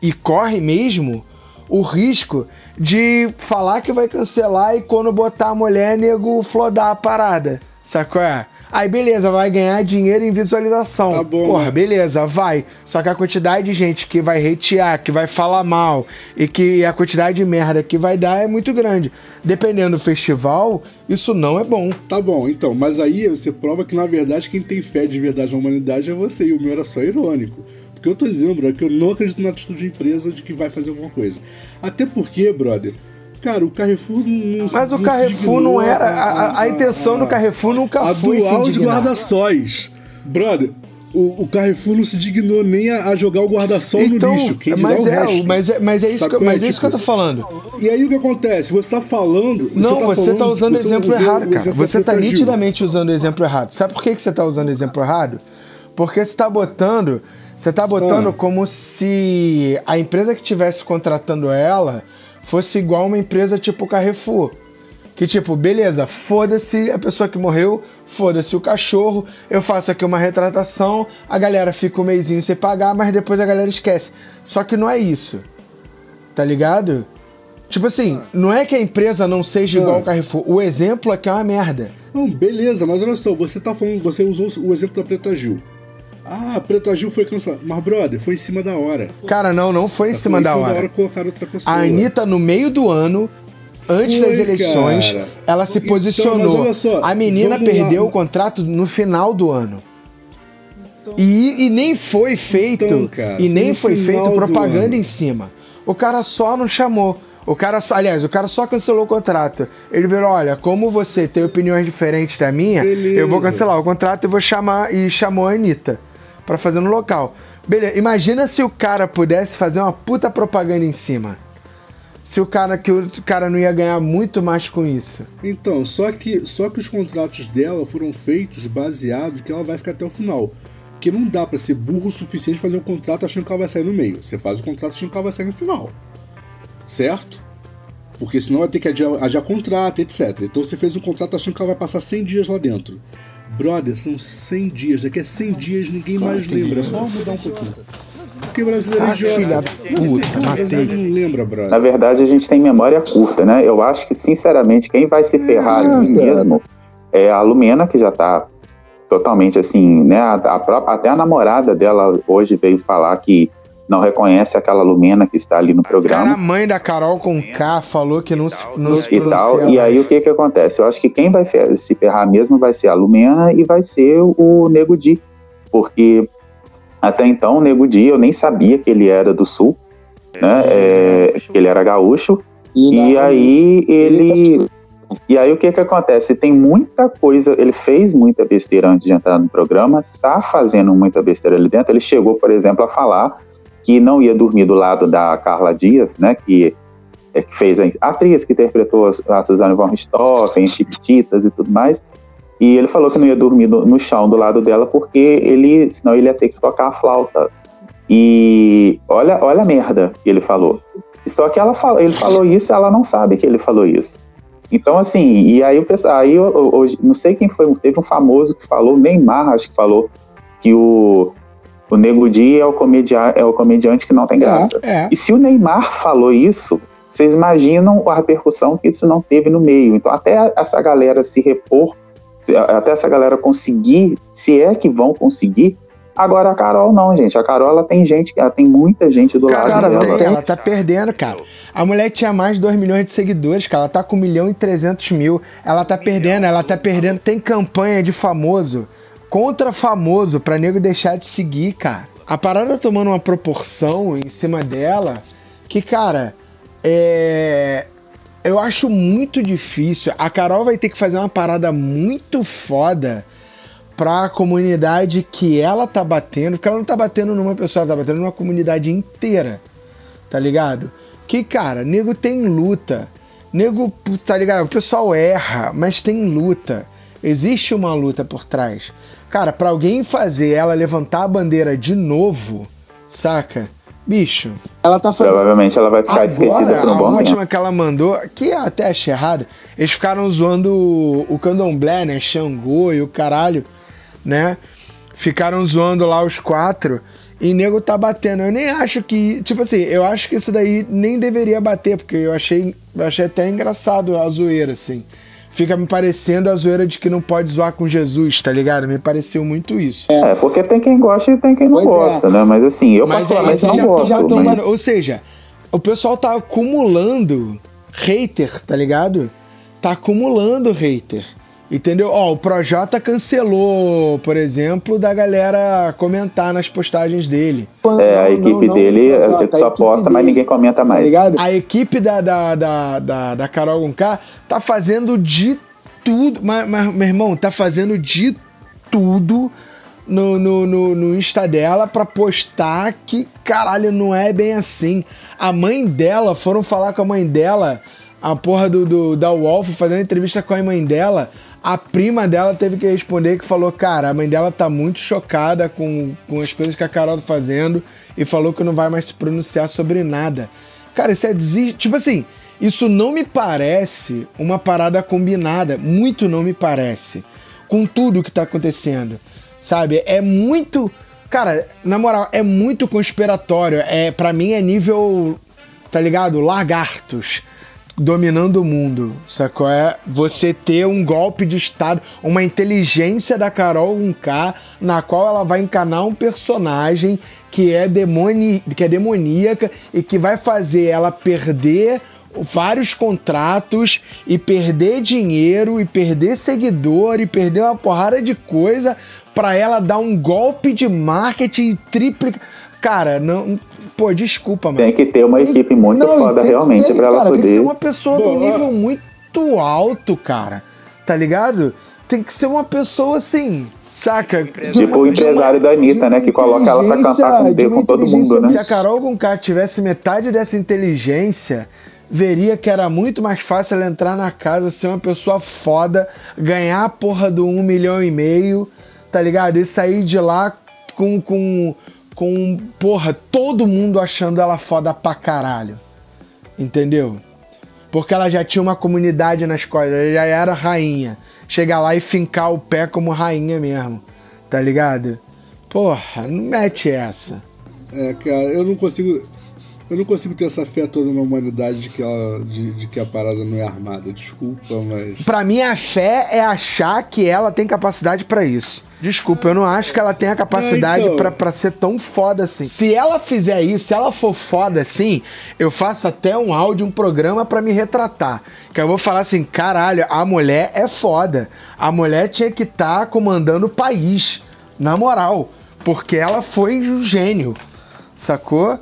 e corre mesmo, o risco de falar que vai cancelar e quando botar a mulher, nego flodar a parada. Sacou? É? Aí beleza, vai ganhar dinheiro em visualização. Tá bom, Porra, né? beleza, vai. Só que a quantidade de gente que vai hatear, que vai falar mal e que a quantidade de merda que vai dar é muito grande. Dependendo do festival, isso não é bom. Tá bom, então, mas aí você prova que na verdade quem tem fé de verdade na humanidade é você, e o meu era só irônico. Porque eu tô dizendo, brother, que eu não acredito na atitude de empresa de que vai fazer alguma coisa. Até porque, brother, cara, o Carrefour não. Mas o não se Carrefour não era. A, a- a intenção do Carrefour nunca a foi dual de indignar. guarda-sóis. Brother, o, o Carrefour não se dignou nem a, a jogar o guarda-sol Então, no lixo. Quem dirá mas o é, resto. mas é, mas é isso, que, é, mas é isso que eu tô tipo, falando. E aí o que acontece? Você tá falando. Não, tá você falando, tá usando o você exemplo errado, o cara. Você tá Gil. nitidamente usando o exemplo errado. Sabe por que, que você tá usando o exemplo errado? Porque você tá botando. Você tá botando como se a empresa que tivesse contratando ela fosse igual uma empresa tipo Carrefour. Que tipo, beleza, foda-se a pessoa que morreu, foda-se o cachorro, eu faço aqui uma retratação, a galera fica um mêsinho sem pagar, mas depois a galera esquece. Só que não é isso. Tá ligado? Tipo assim, não é que a empresa não seja igual Ah. ao Carrefour. O exemplo aqui é uma merda. Não, beleza, mas olha só, você tá falando, você usou o exemplo da Preta Gil. Ah, a Preta Gil foi cancelada. Mas, brother, foi em cima da hora. Cara, não, não foi em cima Foi da hora. colocar outra pessoa. A Anitta, no meio do ano, antes Foi, das eleições, cara. ela se Então, posicionou. mas olha só, a menina vamos lá. perdeu o contrato no final do ano. E, e nem foi feito. Então, cara, e nem foi feito propaganda em cima. O cara só não chamou. O cara só, aliás, o cara só cancelou o contrato. Ele virou, olha, como você tem opiniões diferentes da minha, Beleza. eu vou cancelar o contrato e vou chamar e chamou a Anitta pra fazer no local. Beleza, imagina se o cara pudesse fazer uma puta propaganda em cima. Se o cara que o cara não ia ganhar muito mais com isso. Então, só que, só que os contratos dela foram feitos baseados que ela vai ficar até o final. Porque não dá pra ser burro o suficiente fazer um contrato achando que ela vai sair no meio. Você faz o contrato achando que ela vai sair no final. Certo? Porque senão vai ter que adiar, adiar contrato, etc. Então você fez um contrato achando que ela vai passar 100 dias lá dentro. Brother, são 100 dias. Daqui a 100 dias ninguém mais lembra. É só mudar um pouquinho. Porque brasileiro é Ah, idiota. filha puta, brasileiro não lembra, brother. Na verdade, a gente tem memória curta, né? Eu acho que, sinceramente, quem vai se ferrar ali mesmo é a Lumena, que já tá totalmente assim, né? A, a própria, até a namorada dela hoje veio falar que não reconhece aquela Lumena que está ali no Cara, a programa mãe da Carol com K falou que não se, não se e tal. pronuncia E aí o que que acontece? Eu acho que quem vai se ferrar mesmo vai ser a Lumena e vai ser o Nego Di, porque até então o Nego Di eu nem sabia que ele era do Sul, né? É, que ele era gaúcho. E aí ele. E aí o que que acontece? Tem muita coisa, ele fez muita besteira antes de entrar no programa, tá fazendo muita besteira ali dentro. Ele chegou, por exemplo, a falar que não ia dormir do lado da Carla Dias, né? Que, é, que fez a a atriz que interpretou a Suzane von Richthofen, Chiquititas e tudo mais. E ele falou que não ia dormir no, no chão do lado dela porque ele, senão ele ia ter que tocar a flauta. E olha, olha a merda que ele falou. Só que ela ele falou isso, ela não sabe que ele falou isso. Então, assim, e aí o pessoal, aí hoje, não sei quem foi, teve um famoso que falou, Neymar acho que falou, que o, o Nego Di é o, comedia, é o comediante que não tem graça. É. E se o Neymar falou isso, vocês imaginam a repercussão que isso não teve no meio. Então, até essa galera se repor, até essa galera conseguir, se é que vão conseguir. Agora a Carol não, gente. A Carol ela tem gente, ela tem muita gente do Cara, lado ela, dela. tem- ela tá perdendo, cara. A mulher tinha mais de 2 milhões de seguidores, cara. Ela tá com 1 milhão e 300 mil. Ela tá perdendo, ela tá perdendo. Tem campanha de famoso contra famoso pra nego deixar de seguir, cara. A parada tomando uma proporção em cima dela que, cara, é. Eu acho muito difícil. A Carol vai ter que fazer uma parada muito foda pra comunidade que ela tá batendo, porque ela não tá batendo numa pessoa, ela tá batendo numa comunidade inteira, tá ligado? Que, cara, nego tem luta, nego, tá ligado? O pessoal erra, mas tem luta, existe uma luta por trás. Cara, pra alguém fazer ela levantar a bandeira de novo, saca? Bicho, Ela tá fazendo. Provavelmente ela vai ficar esquecida Agora, por um a bom última tempo. que ela mandou, que eu até achei errado, eles ficaram zoando o, o candomblé, né? Xangô e o caralho, né? Ficaram zoando lá os quatro e nego tá batendo. Eu nem acho que. Tipo assim, eu acho que isso daí nem deveria bater, porque eu achei, eu achei até engraçado a zoeira, assim. Fica me parecendo a zoeira de que não pode zoar com Jesus, tá ligado? Me pareceu muito isso. É, porque tem quem gosta e tem quem não Pois é. gosta, né? Mas assim, eu Mas aí particularmente já, não já, gosto. já mas... tomaram- Ou seja, o pessoal tá acumulando hater, tá ligado? Tá acumulando hater. Entendeu? Ó, o Projota cancelou, por exemplo, da galera comentar nas postagens dele. É, a equipe não, não, dele não, a gente tá, só posta, mas ninguém comenta Tá mais. ligado? A equipe da, da, da, da, da Carol Conká tá fazendo de tudo. Mas, mas, meu irmão, tá fazendo de tudo no, no, no, no Insta dela pra postar que, caralho, não é bem assim. A mãe dela, foram falar com a mãe dela, a porra do, do da Wolf, fazendo entrevista com a mãe dela. A prima dela teve que responder que falou, cara, a mãe dela tá muito chocada com, com as coisas que a Carol tá fazendo e falou que não vai mais se pronunciar sobre nada. Cara, isso é desi... Tipo assim, isso não me parece uma parada combinada. Muito não me parece. Com tudo que tá acontecendo. Sabe? É muito. Cara, na moral, é muito conspiratório. É, para mim é nível. Tá ligado? Lagartos dominando o mundo, sacou? É você ter um golpe de Estado, uma inteligência da Carol 1K, na qual ela vai encanar um personagem que é, demoni que é demoníaca e que vai fazer ela perder vários contratos e perder dinheiro e perder seguidor e perder uma porrada de coisa para ela dar um golpe de marketing triplica. Cara, não. Pô, desculpa, mano. Tem que ter uma equipe muito Não, foda tem realmente ter, pra ela cara, Tem que poder. ser uma pessoa de Bom, um nível muito alto, cara. Tá ligado? Tem que ser uma pessoa assim. Saca? Tipo o empresário da Anitta, né? Que coloca ela pra cantar com, de com todo mundo, né? Se a Carol Conká tivesse metade dessa inteligência, veria que era muito mais fácil ela entrar na casa, ser uma pessoa foda, ganhar a porra do um milhão e meio, tá ligado? E sair de lá com, com, com, porra, todo mundo achando ela foda pra caralho. Entendeu? Porque ela já tinha uma comunidade nas costas, ela já era rainha. Chegar lá e fincar o pé como rainha mesmo, tá ligado? Porra, não mete essa. É, cara, eu não consigo. Eu não consigo ter essa fé toda na humanidade de que, ela, de, de que a parada não é armada. Desculpa, mas. Pra mim, a fé é achar que ela tem capacidade pra isso. Desculpa, eu não acho que ela tenha capacidade É, então. pra para ser tão foda assim. Se ela fizer isso, se ela for foda assim, eu faço até um áudio, um programa pra me retratar. Que eu vou falar assim: caralho, a mulher é foda. A mulher tinha que estar comandando o país. Na moral. Porque ela foi um gênio. Sacou?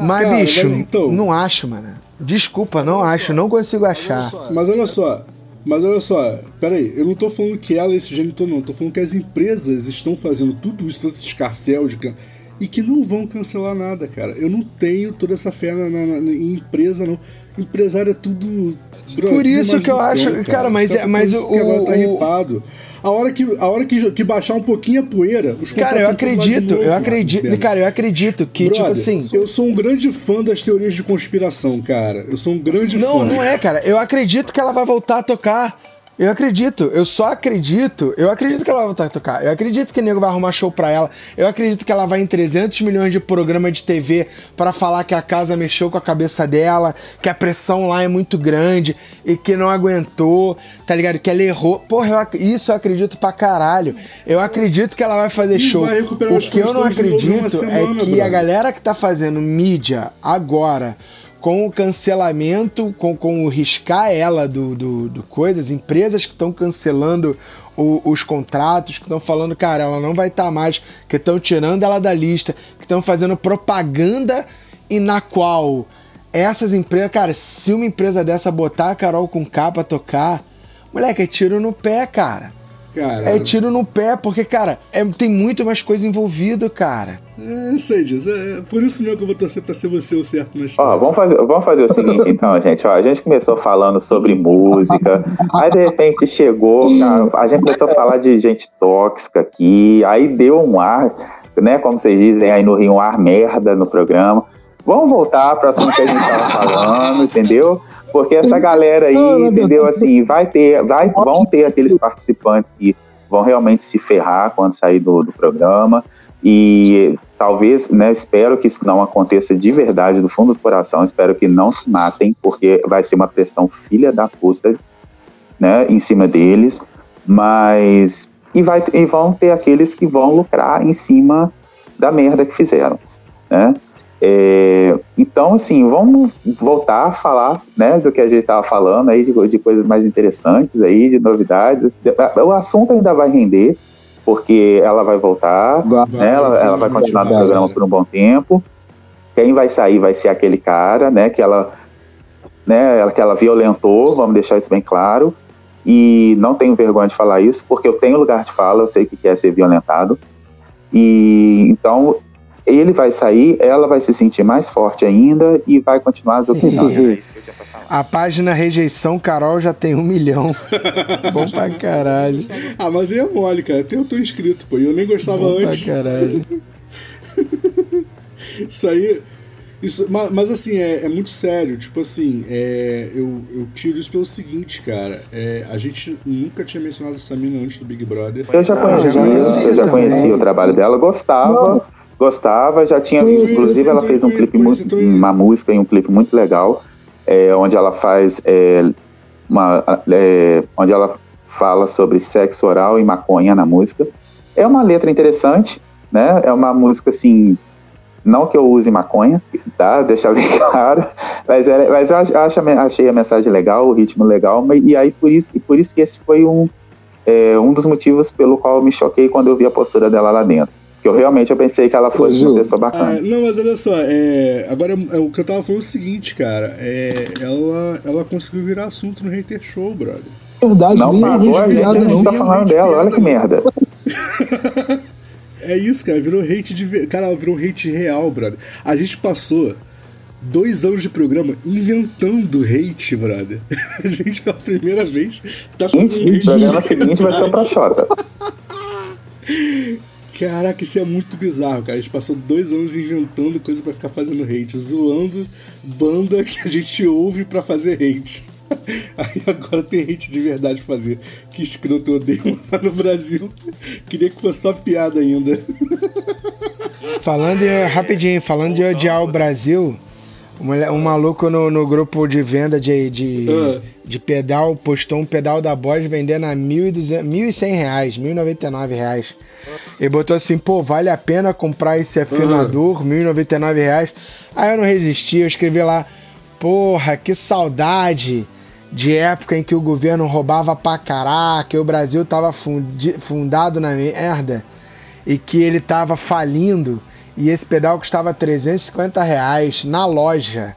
mas, cara, bicho, mas então- não acho, mano. Desculpa, não acho, não consigo achar. Mas olha só. Mas olha só, peraí, eu não tô falando que ela é esse gênito, não. Tô falando que as empresas estão fazendo tudo isso, todo esse escarcel de can... e que não vão cancelar nada, cara. Eu não tenho toda essa fé na, na- na- em empresa, não. Empresário é tudo. Bro, Por isso que eu acho- cara, Os mas é- tão mas falando isso o- agora tá o- ripado. A hora que, a hora que, que baixar um pouquinho a poeira, os Cara, eu acredito, novo, eu acredito, Bernardo. cara, eu acredito que, tipo Brother, assim. Eu sou um grande fã das teorias de conspiração, cara. Eu sou um grande Não, fã. não é, cara. Eu acredito que ela vai voltar a tocar. Eu acredito, eu só acredito, eu acredito que ela vai voltar a tocar. Eu acredito que o nego vai arrumar show pra ela. Eu acredito que ela vai em 300 milhões de programa de TV pra falar que a casa mexeu com a cabeça dela, que a pressão lá é muito grande e que não aguentou, tá ligado? Que ela errou. Porra, eu isso eu acredito pra caralho. Eu acredito que ela vai fazer E show. vai o que eu não acredito é semana, que a brother. galera que tá fazendo mídia agora com o cancelamento, com, com o riscar ela do, do, do coisas, empresas que estão cancelando o- os contratos, que estão falando, cara, ela não vai estar mais, que estão tirando ela da lista, que estão fazendo propaganda e na qual essas empresas, cara, se uma empresa dessa botar a Carol com K pra tocar, moleque, é tiro no pé, cara. Cara, É tiro no pé, porque, cara, é- tem muito mais coisa envolvida, cara. É, sei disso. É por isso mesmo que eu vou torcer pra ser você o certo na Ó, história. vamos fazer, vamos fazer o seguinte, então, gente. Ó, a gente começou falando sobre música, aí de repente chegou, cara, a gente começou a falar de gente tóxica aqui, aí deu um ar, né? Como vocês dizem aí no Rio, um ar merda no programa. Vamos voltar para assunto que a gente tava falando, entendeu? Porque essa galera aí, entendeu? Assim, vai ter, vai, vão ter aqueles participantes que vão realmente se ferrar quando sair do, do programa. E talvez, né, espero que isso não aconteça de verdade, do fundo do coração, espero que não se matem, porque vai ser uma pressão filha da puta, né, em cima deles, mas e, vai, e vão ter aqueles que vão lucrar em cima da merda que fizeram, né? É, então, assim, vamos voltar a falar, né, do que a gente estava falando aí, de, de coisas mais interessantes aí, de novidades. O assunto ainda vai render, porque ela vai voltar, Vai, né, ela, ela vai continuar no programa né? por um bom tempo. Quem vai sair vai ser aquele cara, né, que ela, né, ela- que ela violentou, vamos deixar isso bem claro. E não tenho vergonha de falar isso, porque eu tenho lugar de fala, eu sei o que é ser violentado, E então ele vai sair, ela vai se sentir mais forte ainda e vai continuar as outras histórias. A página Rejeição Carol já tem um milhão. Bom pra caralho. Ah, mas aí é mole, cara. Até eu tô inscrito, pô. E eu nem gostava Bom antes. pra caralho. Isso aí. Isso, mas, mas, assim, é, é, muito sério. Tipo assim, é, eu, eu tiro isso pelo seguinte, cara. É, a gente nunca tinha mencionado essa mina antes do Big Brother. Eu já conhecia, ah, eu já conhecia o trabalho dela, gostava. Não. Gostava, já tinha. Inclusive, ela fez um clipe, uma música e um clipe muito legal, é, onde ela faz. É, uma, é, onde ela fala sobre sexo oral e maconha na música. É uma letra interessante, né? É uma música assim não que eu use maconha, tá? Deixar bem claro. Mas, é, mas eu acho, achei a mensagem legal, o ritmo legal. E aí por isso, e por isso que esse foi um, é, um dos motivos pelo qual eu me choquei quando eu vi a postura dela lá dentro. Porque eu realmente eu pensei que ela fosse uma pessoa bacana. Ah, não, mas olha só, é, agora é, o que eu tava falando é o seguinte, cara. É, ela, ela conseguiu virar assunto no Hater Show, brother. Verdade, não pagou, a gente, a gente tá falando dela, olha que merda. É isso, cara. Virou hate de. Cara, virou hate real, brother. A gente passou dois anos de programa inventando hate, brother. A gente, pela primeira vez, tá fazendo hate. O programa seguinte vai ser pra Xota. Caraca, isso é muito bizarro, cara. A gente passou dois anos inventando coisa para ficar fazendo hate, zoando banda que a gente ouve para fazer hate. Aí agora tem gente de verdade fazer. Que escroto eu odeio lá no Brasil. Queria que fosse só piada ainda. Falando rapidinho, falando de odiar o Brasil, um, maluco no, no grupo de venda de, de, uh. De pedal postou um pedal da Bosch vendendo a 1.100 reais, 1.099 reais. Ele botou assim, pô, vale a pena comprar esse afinador, R$ uh. 1.099 reais. Aí eu não resisti, eu escrevi lá, porra, que saudade de época em que o governo roubava pra caraca, e o Brasil tava fundado na merda e que ele tava falindo e esse pedal custava 350 reais na loja.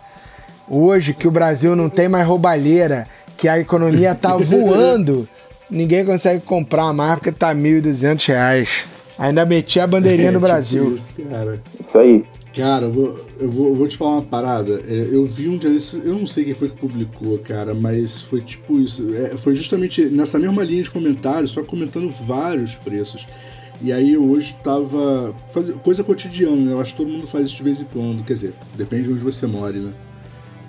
Hoje que o Brasil não tem mais roubalheira, que a economia tá voando, ninguém consegue comprar mais porque tá 1.200 reais. Ainda meti a bandeirinha é, do Brasil. Isso, isso aí. Cara, eu vou, eu vou, eu vou te falar uma parada. É, eu vi um dia desse, eu não sei quem foi que publicou, cara, mas foi tipo isso. É, foi justamente nessa mesma linha de comentários, só comentando vários preços. E aí eu hoje tava. Faz, coisa cotidiana, né? Eu acho que todo mundo faz isso de vez em quando. Quer dizer, depende de onde você mora, né?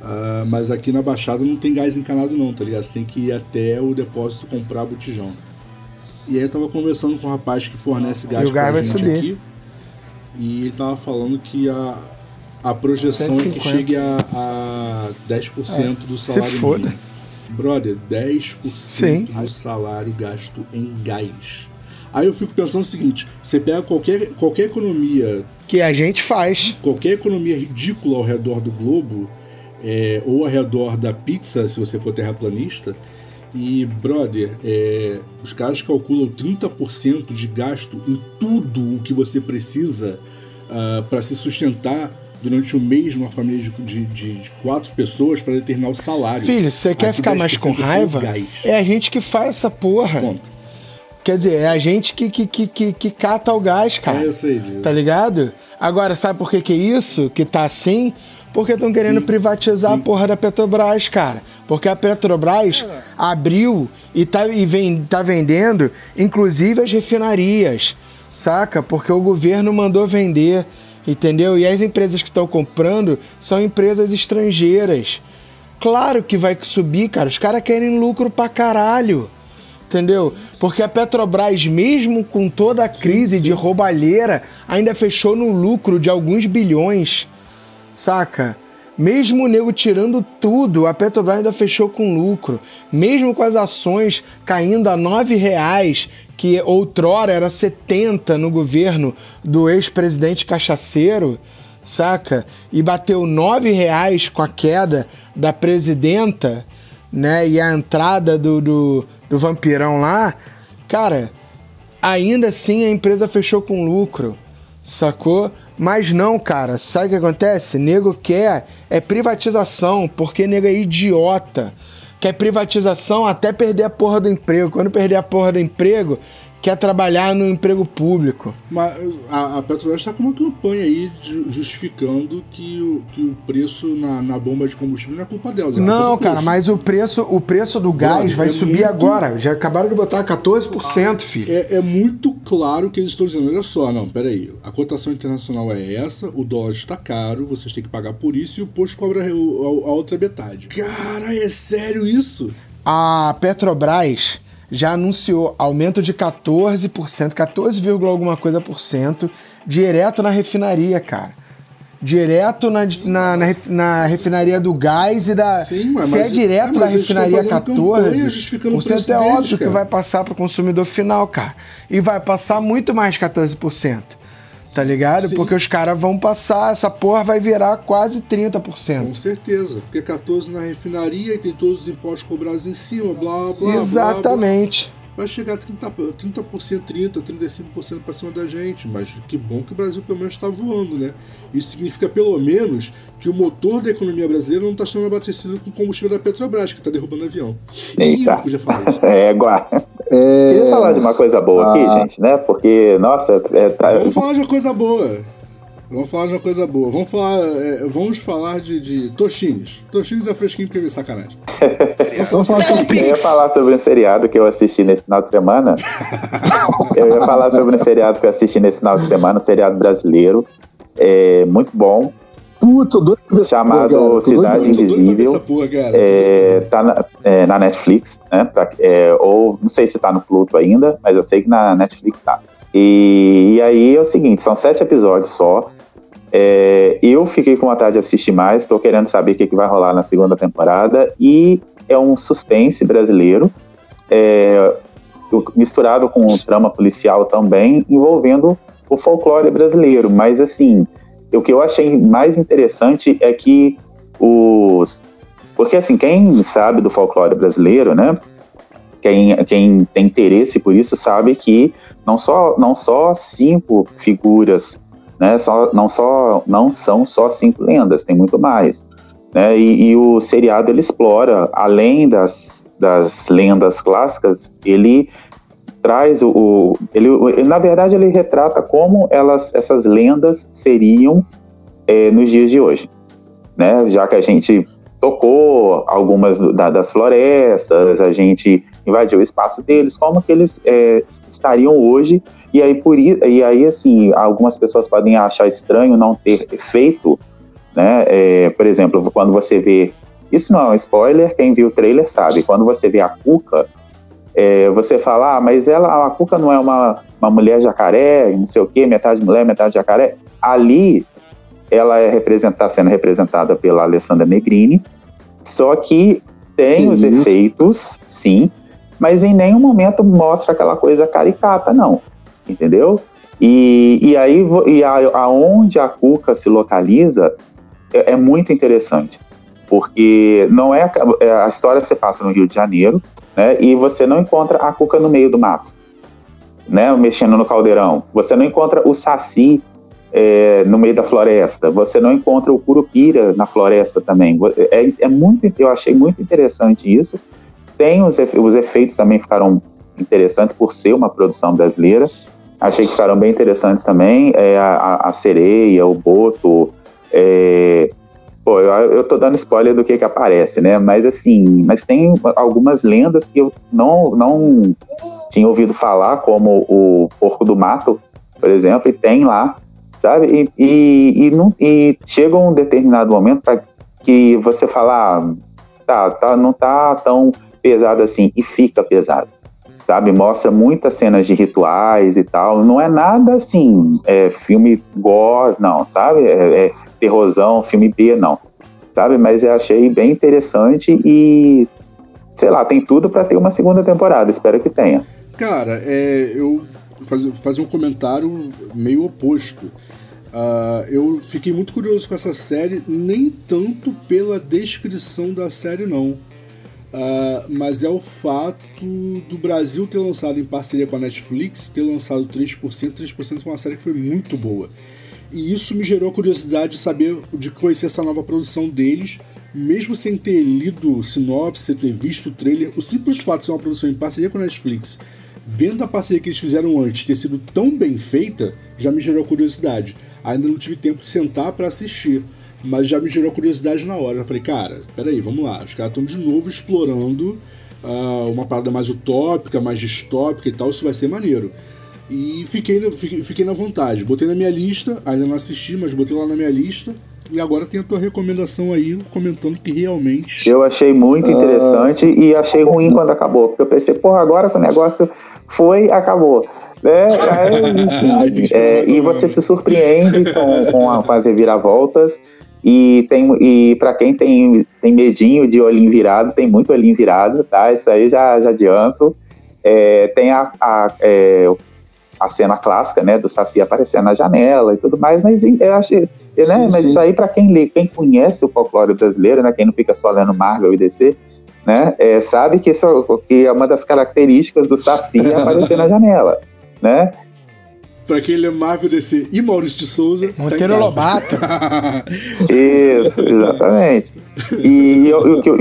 Uh, mas aqui na Baixada não tem gás encanado, não, tá ligado? Você tem que ir até o depósito comprar botijão. E aí eu tava conversando com um rapaz que fornece gás, pra gente subir. aqui. E ele tava falando que a, a projeção 150. é que chegue a, a 10% é, do salário mínimo. Brother, 10% Sim. do salário gasto em gás. Aí eu fico pensando o seguinte: você pega qualquer, qualquer economia. Que a gente faz. Qualquer economia ridícula ao redor do globo, é, ou ao redor da pizza, se você for terraplanista, e, brother, é, os caras calculam 30% de gasto em tudo o que você precisa uh, ah, para se sustentar durante um mês numa família de, de, de quatro pessoas para determinar o salário. Filho, você quer ficar mais com raiva? É a gente que faz essa porra. Ponto. Quer dizer, é a gente que, que, que, que, que cata o gás, cara. É, eu sei, Tá ligado? Agora, sabe por que, que é isso? Que tá assim? Porque estão querendo sim, privatizar sim. a porra da Petrobras, cara. Porque a Petrobras é. abriu e tá, e vem, tá vendendo, inclusive as refinarias, saca? Porque o governo mandou vender, entendeu? E as empresas que estão comprando são empresas estrangeiras. Claro que vai subir, cara. Os caras querem lucro pra caralho. Entendeu? Porque a Petrobras, mesmo com toda a crise sim, sim. de roubalheira, ainda fechou no lucro de alguns bilhões saca? Mesmo o nego tirando tudo, a Petrobras ainda fechou com lucro. Mesmo com as ações caindo a R$ reais, que outrora era 70 no governo do ex-presidente cachaceiro, saca? E bateu R$ reais com a queda da presidenta, né? E a entrada do, do, do vampirão lá. Cara, ainda assim a empresa fechou com lucro, sacou? Mas não, cara, sabe o que acontece? Nego quer é privatização, porque nego é idiota. Quer privatização até perder a porra do emprego. Quando perder a porra do emprego, quer trabalhar no emprego público. Mas a, a Petrobras está com uma campanha aí de- justificando que o, que o preço na, na bomba de combustível não é culpa delas. é Não, cara, mas o preço, o preço do gás vai é subir muito- agora. Já acabaram de botar 14%, filho. É, é muito claro que eles estão dizendo, olha só, não, peraí, a cotação internacional é essa, o dólar está caro, vocês têm que pagar por isso e o posto cobra o- a, a outra metade. Cara, é sério isso? A Petrobras já anunciou aumento de 14%, 14, alguma coisa por cento, direto na refinaria, cara. Direto na, na, na, na refinaria do gás e da. Sim, mas- se é direto é, mas refinaria fazendo campanha 14, justificando o cento é óbvio que cara. vai passar para o consumidor final, cara. E vai passar muito mais de 14%. Tá ligado? Sim. Porque os caras vão passar, essa porra vai virar quase Com 30%. certeza. Porque 14 na refinaria e tem todos os impostos cobrados em cima, blá, blá, blá. Exatamente. blá. Vai chegar a 30%, 30%, 30%, 35% pra cima da gente. Mas que bom que o Brasil pelo menos está voando, né? Isso significa pelo menos que o motor da economia brasileira não está sendo abastecido com combustível da Petrobras, que está derrubando avião. Ih, Eita. não podia falar isso. É, Guá. Queria falar de uma coisa boa aqui, gente, né? Porque, nossa, é, tá- Vamos falar de uma coisa boa. Vamos falar de uma coisa boa. Vamos falar, é, vamos falar de, de Toshines. Toshines é fresquinho porque é sacanagem. Vamos falar, vamos falar de eu ia falar sobre um seriado que eu assisti nesse final de semana. eu ia falar sobre um seriado que eu assisti nesse final de semana, um seriado brasileiro. É, muito bom. Puta, doido pra ver Chamado porra, Cidade Invisível. porra. É, tá na, é, na Netflix, né? Pra- é, ou não sei se tá no Pluto ainda, mas eu sei que na Netflix tá. E, e aí é o seguinte, são sete episódios só. É, eu fiquei com vontade de assistir mais, tô querendo saber o que, que vai rolar na segunda temporada. E é um suspense brasileiro, é, misturado com um trama policial também, envolvendo o folclore brasileiro. Mas assim, o que eu achei mais interessante é que os. Porque assim, quem sabe do folclore brasileiro, né? Quem, quem tem interesse por isso sabe que não só, não só cinco figuras, né? Só, não, só, não são só cinco lendas, tem muito mais. Né? E, e o seriado ele explora, além das, das lendas clássicas, ele traz o, o- ele, na verdade ele retrata como elas essas lendas seriam eh, nos dias de hoje né? Já que a gente tocou algumas da- das florestas a gente invadiu o espaço deles como que eles eh, estariam hoje. E aí por e aí assim algumas pessoas podem achar estranho não ter feito né? Eh, por exemplo quando você vê isso não é um spoiler quem viu o trailer sabe quando você vê a Cuca é, você fala, ah, mas ela, a Cuca não é uma, uma mulher jacaré, não sei o quê, metade mulher, metade jacaré. Ali, ela é representar, sendo representada pela Alessandra Negrini, só que tem os Uhum. efeitos, sim, mas em nenhum momento mostra aquela coisa caricata, não. Entendeu? E, e aí, e a, aonde a Cuca se localiza é, é muito interessante, porque não é, é, a história se passa no Rio de Janeiro, né? E você não encontra a cuca no meio do mato, né? Mexendo no caldeirão. Você não encontra o saci é, no meio da floresta. Você não encontra o curupira na floresta também. É, é muito, eu achei muito interessante isso. Tem os, efe- os efeitos também ficaram interessantes por ser uma produção brasileira. Achei que ficaram bem interessantes também. É, a, a- sereia, o boto. É, Pô, eu, eu tô dando spoiler do que que aparece, né? Mas assim, mas tem algumas lendas que eu não, não tinha ouvido falar, como o Porco do Mato, por exemplo, e tem lá, sabe? E, e, e, não, e chega um determinado momento para que você fala, ah, tá, tá, não tá tão pesado assim, e fica pesado, sabe? Mostra muitas cenas de rituais e tal, não é nada assim, é filme gore, não, sabe? É, é terrorzão, filme B, não. Sabe? Mas eu achei bem interessante e, sei lá, tem tudo para ter uma segunda temporada. Espero que tenha. Cara, é, eu fazer fazer um comentário meio oposto. Ah, eu fiquei muito curioso com essa série, nem tanto pela descrição da série, não. Ah, mas é o fato do Brasil ter lançado em parceria com a Netflix, ter lançado 3%. 3% foi uma série que foi muito boa. E isso me gerou curiosidade de saber, de conhecer essa nova produção deles, mesmo sem ter lido sinopse, sem ter visto o trailer. O simples fato de ser uma produção em parceria com a Netflix vendo a parceria que eles fizeram antes ter sido tão bem feita, já me gerou curiosidade. Ainda não tive tempo de sentar para assistir, mas já me gerou curiosidade na hora. Eu falei, cara, peraí, vamos lá. Os caras estão de novo explorando uh, uma parada mais utópica, mais distópica e tal, isso vai ser maneiro. E fiquei, fiquei, fiquei na vontade. Botei na minha lista, ainda não assisti, mas botei lá na minha lista. E agora tem a tua recomendação aí, comentando que realmente. Eu achei muito interessante e achei ruim quando acabou. Porque eu pensei, porra, agora que o negócio foi, acabou. É, é, é, e você se surpreende com, com, a, com as reviravoltas. E, tem, e para quem tem, tem medinho de olhinho virado, tem muito olhinho virado, tá? Isso aí já, já adianto. É, tem a, a, é, a cena clássica, né, do Saci aparecendo na janela e tudo mais, mas eu achei, né, sim, mas sim. isso aí para quem lê, quem conhece o folclore brasileiro, né, quem não fica só lendo Marvel e DC, né, é, sabe que, isso, que é uma das características do Saci aparecer na janela, né? Pra quem lê Marvel DC e Maurício de Souza. Tá Monteiro tá Lobato. Isso, exatamente. E, e, e,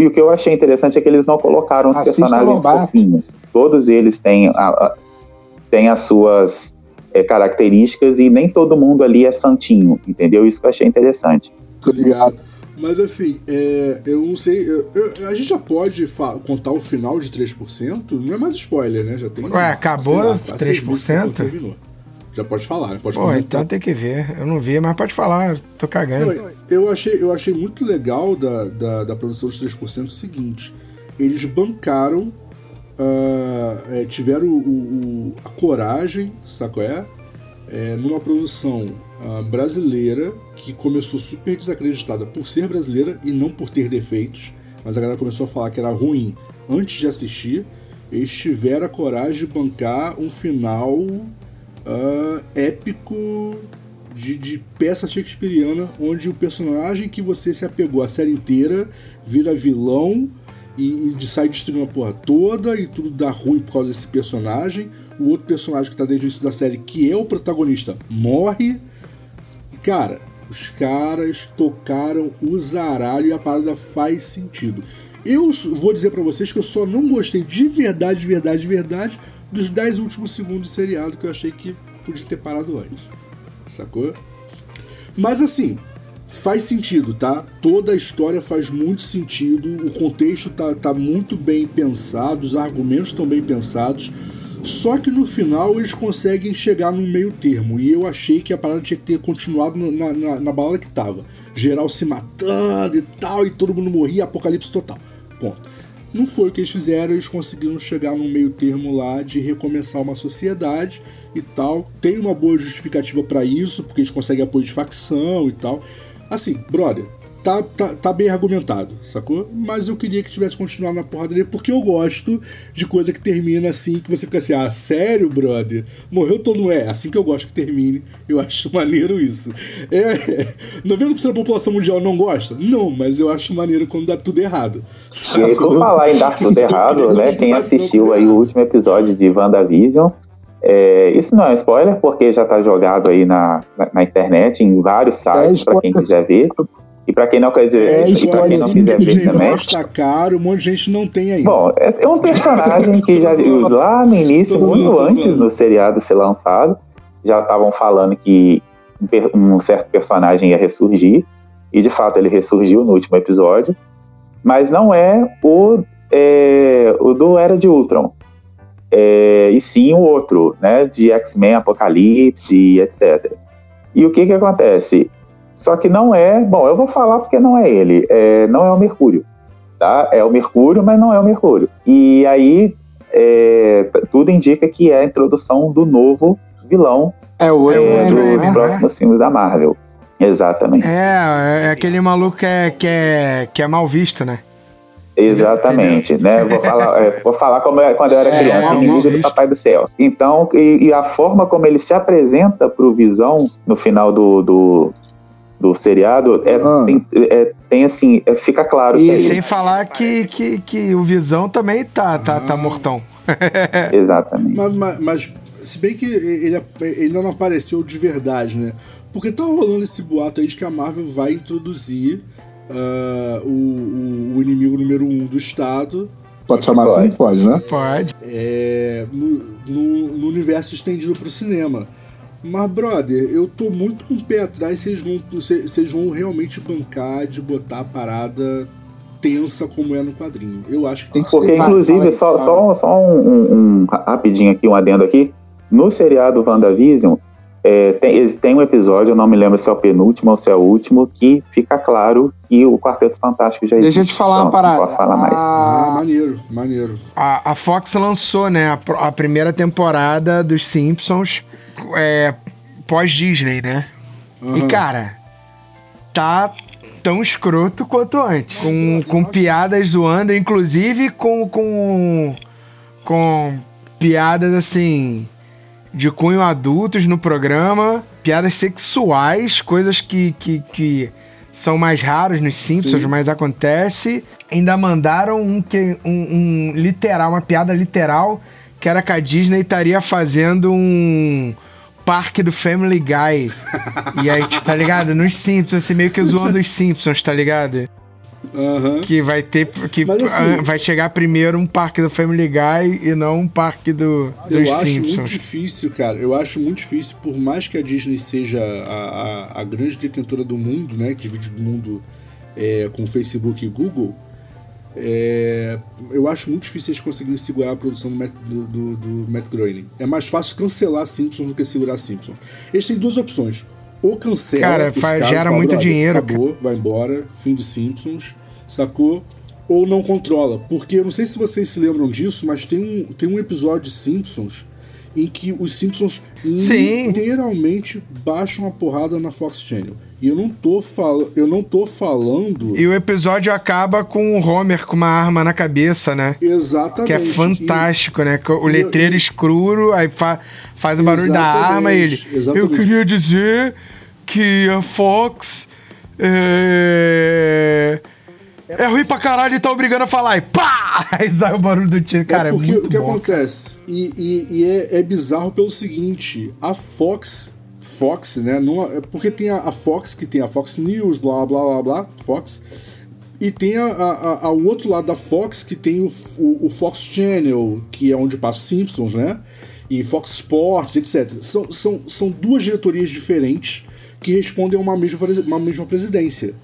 o que eu achei interessante é que eles não colocaram os Assista personagens fofinhos. Todos eles têm, a, a, têm as suas é, características e nem todo mundo ali é santinho, entendeu? Isso que eu achei interessante. Obrigado. Mas assim, é, eu não sei. Eu, eu, a gente já pode contar o final de 3%? Não é mais spoiler, né? Já tem. Ué, acabou lá, 3%? Terminou. Já pode falar, pode Pô, então tem que ver. Eu não vi, mas pode falar, tô cagando. Eu, eu achei, eu achei muito legal da, da, da produção dos 3% o seguinte: eles bancaram, uh, é, tiveram o, o, a coragem, saco é? é numa produção uh, brasileira que começou super desacreditada por ser brasileira e não por ter defeitos, mas a galera começou a falar que era ruim antes de assistir. Eles tiveram a coragem de bancar um final uh, épico de, de, peça shakespeariana, onde o personagem que você se apegou a série inteira vira vilão e, e sai destruindo a porra toda e tudo dá ruim por causa desse personagem. O outro personagem que tá desde o início da série, que é o protagonista, morre. Cara, os caras tocaram o zaralho e a parada faz sentido. Eu vou dizer para vocês que eu só não gostei de verdade, de verdade, de verdade dos 10 últimos segundos de seriado que eu achei que podia ter parado antes. Sacou? Mas assim, faz sentido, tá? Toda a história faz muito sentido, o contexto tá, tá muito bem pensado, os argumentos estão bem pensados. Só que no final eles conseguem chegar no meio termo. E eu achei que a parada tinha que ter continuado na, na, na balada que tava. Geral se matando e tal, e todo mundo morria, apocalipse total. Ponto. Não foi o que eles fizeram, eles conseguiram chegar num meio termo lá de recomeçar uma sociedade e tal. Tem uma boa justificativa para isso, porque eles conseguem apoio de facção e tal. Assim, brother, tá, tá, tá bem argumentado, sacou? Mas eu queria que tivesse continuado na porrada dele, porque eu gosto de coisa que termina assim, que você fica assim, ah, sério, brother? Morreu todo é? Assim que eu gosto que termine. Eu acho maneiro isso. É, 90% da população mundial não gosta? Não, mas eu acho maneiro quando dá tudo errado. E aí, por falar em dar tudo errado, né? Quem assistiu aí o último episódio de WandaVision, é, isso não é spoiler, porque já tá jogado aí na, na, na internet, em vários sites, para quem quiser ver. E para quem não quer dizer, é, e para quem não quiser ver também. Tá caro, um monte de gente não tem ainda. Bom, é, é um personagem que já lá no início, muito antes do seriado ser lançado, já estavam falando que um certo personagem ia ressurgir. E de fato ele ressurgiu no último episódio. Mas não é o, é, o do Era de Ultron. É, e sim o outro, né? De X-Men, Apocalipse, etc. E o que que acontece? Só que não é, bom, eu vou falar porque não é ele, é, não é o Mercúrio, tá? É o Mercúrio, mas não é o Mercúrio. E aí é, tudo indica que é a introdução do novo vilão é o é, dos próximos filmes da Marvel. Exatamente. É, é aquele maluco que é, que é, que é mal visto, né? Exatamente, né? Vou falar, é, vou falar como é, quando eu era é, criança, é, inimigo do Papai do Céu. Então, e, e, a forma como ele se apresenta pro Visão no final do, do, do seriado é, ah. tem, é, tem, assim, é, fica claro. E é sem falar que, que, que o Visão também tá, tá, tá mortão. Exatamente. Mas, mas, mas, se bem que ele, ele ainda não apareceu de verdade, né? Porque tá rolando esse boato aí de que a Marvel vai introduzir uh, o, o, o, inimigo número um do Estado Pode chamar Pode. assim? Pode, né? Pode. é, no, no- no universo estendido pro cinema. Mas, brother, eu tô muito com o pé atrás se eles vão, eles vão realmente bancar de botar a parada tensa como é no quadrinho. Eu acho que tem que Porque, ser. Inclusive, só, só, só um, um- um rapidinho aqui, um adendo aqui. No seriado WandaVision, é, tem, tem um episódio, eu não me lembro se é o penúltimo ou se é o último, que fica claro que o Quarteto Fantástico já existe. Deixa eu te falar uma Pronto, parada. Não posso falar mais. Ah, Ah, maneiro, maneiro. A, a Fox lançou, né, a, a primeira temporada dos Simpsons é, pós-Disney, né? E, Aham. cara, tá tão escroto quanto antes. Com, com piadas zoando, inclusive com, com, com piadas, assim, de cunho adultos no programa. Piadas sexuais, coisas que, que, que são mais raros nos Simpsons, Sim. mas acontece. Ainda mandaram um, que, um, um literal, uma piada literal, que era que a Disney estaria fazendo um parque do Family Guy. e aí, tá ligado? Nos Simpsons, assim, meio que zoando os Simpsons, tá ligado? Aham. Que vai ter. Que assim- ah, vai chegar primeiro um parque do Family Guy e não um parque do, dos Eu acho muito Simpsons. difícil, cara. Eu acho muito difícil, por mais que a Disney seja a, a, a grande detentora do mundo, né? Que divide o mundo é, com Facebook e Google. é, eu acho muito difícil eles conseguirem segurar a produção do Matt, do, do, do Matt Groening. É mais fácil cancelar Simpsons do que segurar Simpsons. Eles têm duas opções. Ou cancela, Cara, faz- caso, gera muito "Brother, dinheiro, Acabou, vai embora, fim de Simpsons, sacou? Ou não controla. Porque eu não sei se vocês se lembram disso, mas tem um, tem um episódio de Simpsons em que os Simpsons Sim. literalmente baixam a porrada na Fox Channel. E eu não tô, fal eu não tô falando E o episódio acaba com o Homer com uma arma na cabeça, né? exatamente. Que é fantástico, né? Que O e- letreiro e- escuro, aí fa- faz o barulho da arma e ele. Eu exatamente. queria dizer que a Fox é. É ruim pra caralho e tá obrigando a falar. E pá! Aí sai o barulho do tiro. Cara, é é, porque muito o que bom. acontece? E, e- e é, é bizarro pelo seguinte: a Fox, Fox, né? Não, é porque tem a, a Fox, que tem a Fox News, blá blá blá blá, Fox. E tem a, a, a- ao outro lado da Fox, que tem o, o, o Fox Channel, que é onde passa os Simpsons, né? E Fox Sports, etc. São, são, são duas diretorias diferentes que respondem a uma mesma, uma mesma presidência.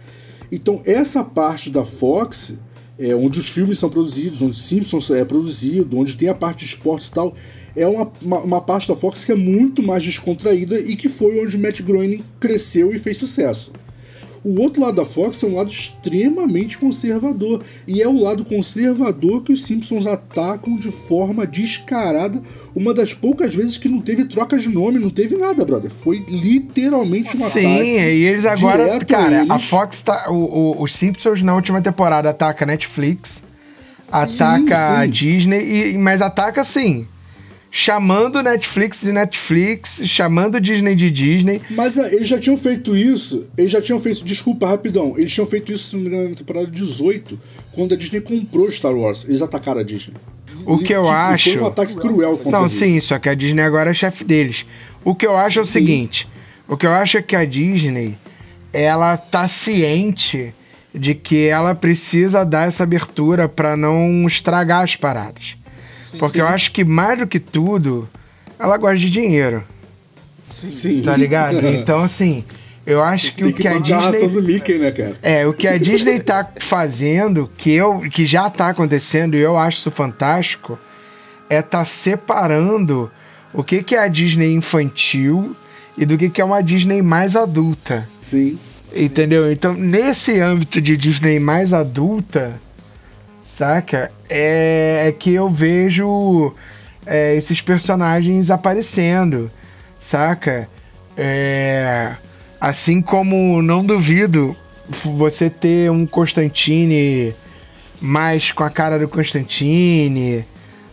Então, essa parte da Fox, é, onde os filmes são produzidos, onde Simpsons é produzido, onde tem a parte de esportes e tal, é uma, uma, uma parte da Fox que é muito mais descontraída e que foi onde Matt Groening cresceu e fez sucesso. O outro lado da Fox é um lado extremamente conservador. E é o lado conservador que os Simpsons atacam de forma descarada. Uma das poucas vezes que não teve troca de nome, não teve nada, brother. Foi literalmente um ataque. Sim, e eles agora. Cara, a eles. Fox tá. O, o- os Simpsons na última temporada ataca a Netflix, ataca a sim. Disney, e, mas ataca assim. Chamando Netflix de Netflix, chamando Disney de Disney. Mas né, eles já tinham feito isso. Eles já tinham feito. Desculpa, rapidão. Eles tinham feito isso, na temporada 18, quando a Disney comprou Star Wars. Eles atacaram a Disney. O que eu E- e acho- Foi um ataque cruel contra Não, sim, só que a Disney agora é chefe deles. O que eu acho é o seguinte: o que eu acho é que a Disney ela tá ciente de que ela precisa dar essa abertura pra não estragar as paradas. Porque eu acho que mais do que tudo, ela gosta de dinheiro, Sim. tá ligado? Então, assim, eu acho que Tem o que que a Disney do Mickey, né, cara? é, o que a Disney tá fazendo, que, eu, que já tá acontecendo, e eu acho isso fantástico, é tá separando o que, que é a Disney infantil e do que, que é uma Disney mais adulta. Sim. Entendeu? Então, nesse âmbito de Disney mais adulta, saca? É, é que eu vejo é, esses personagens aparecendo, saca? É, assim como não duvido você ter um Constantine mais com a cara do Constantine,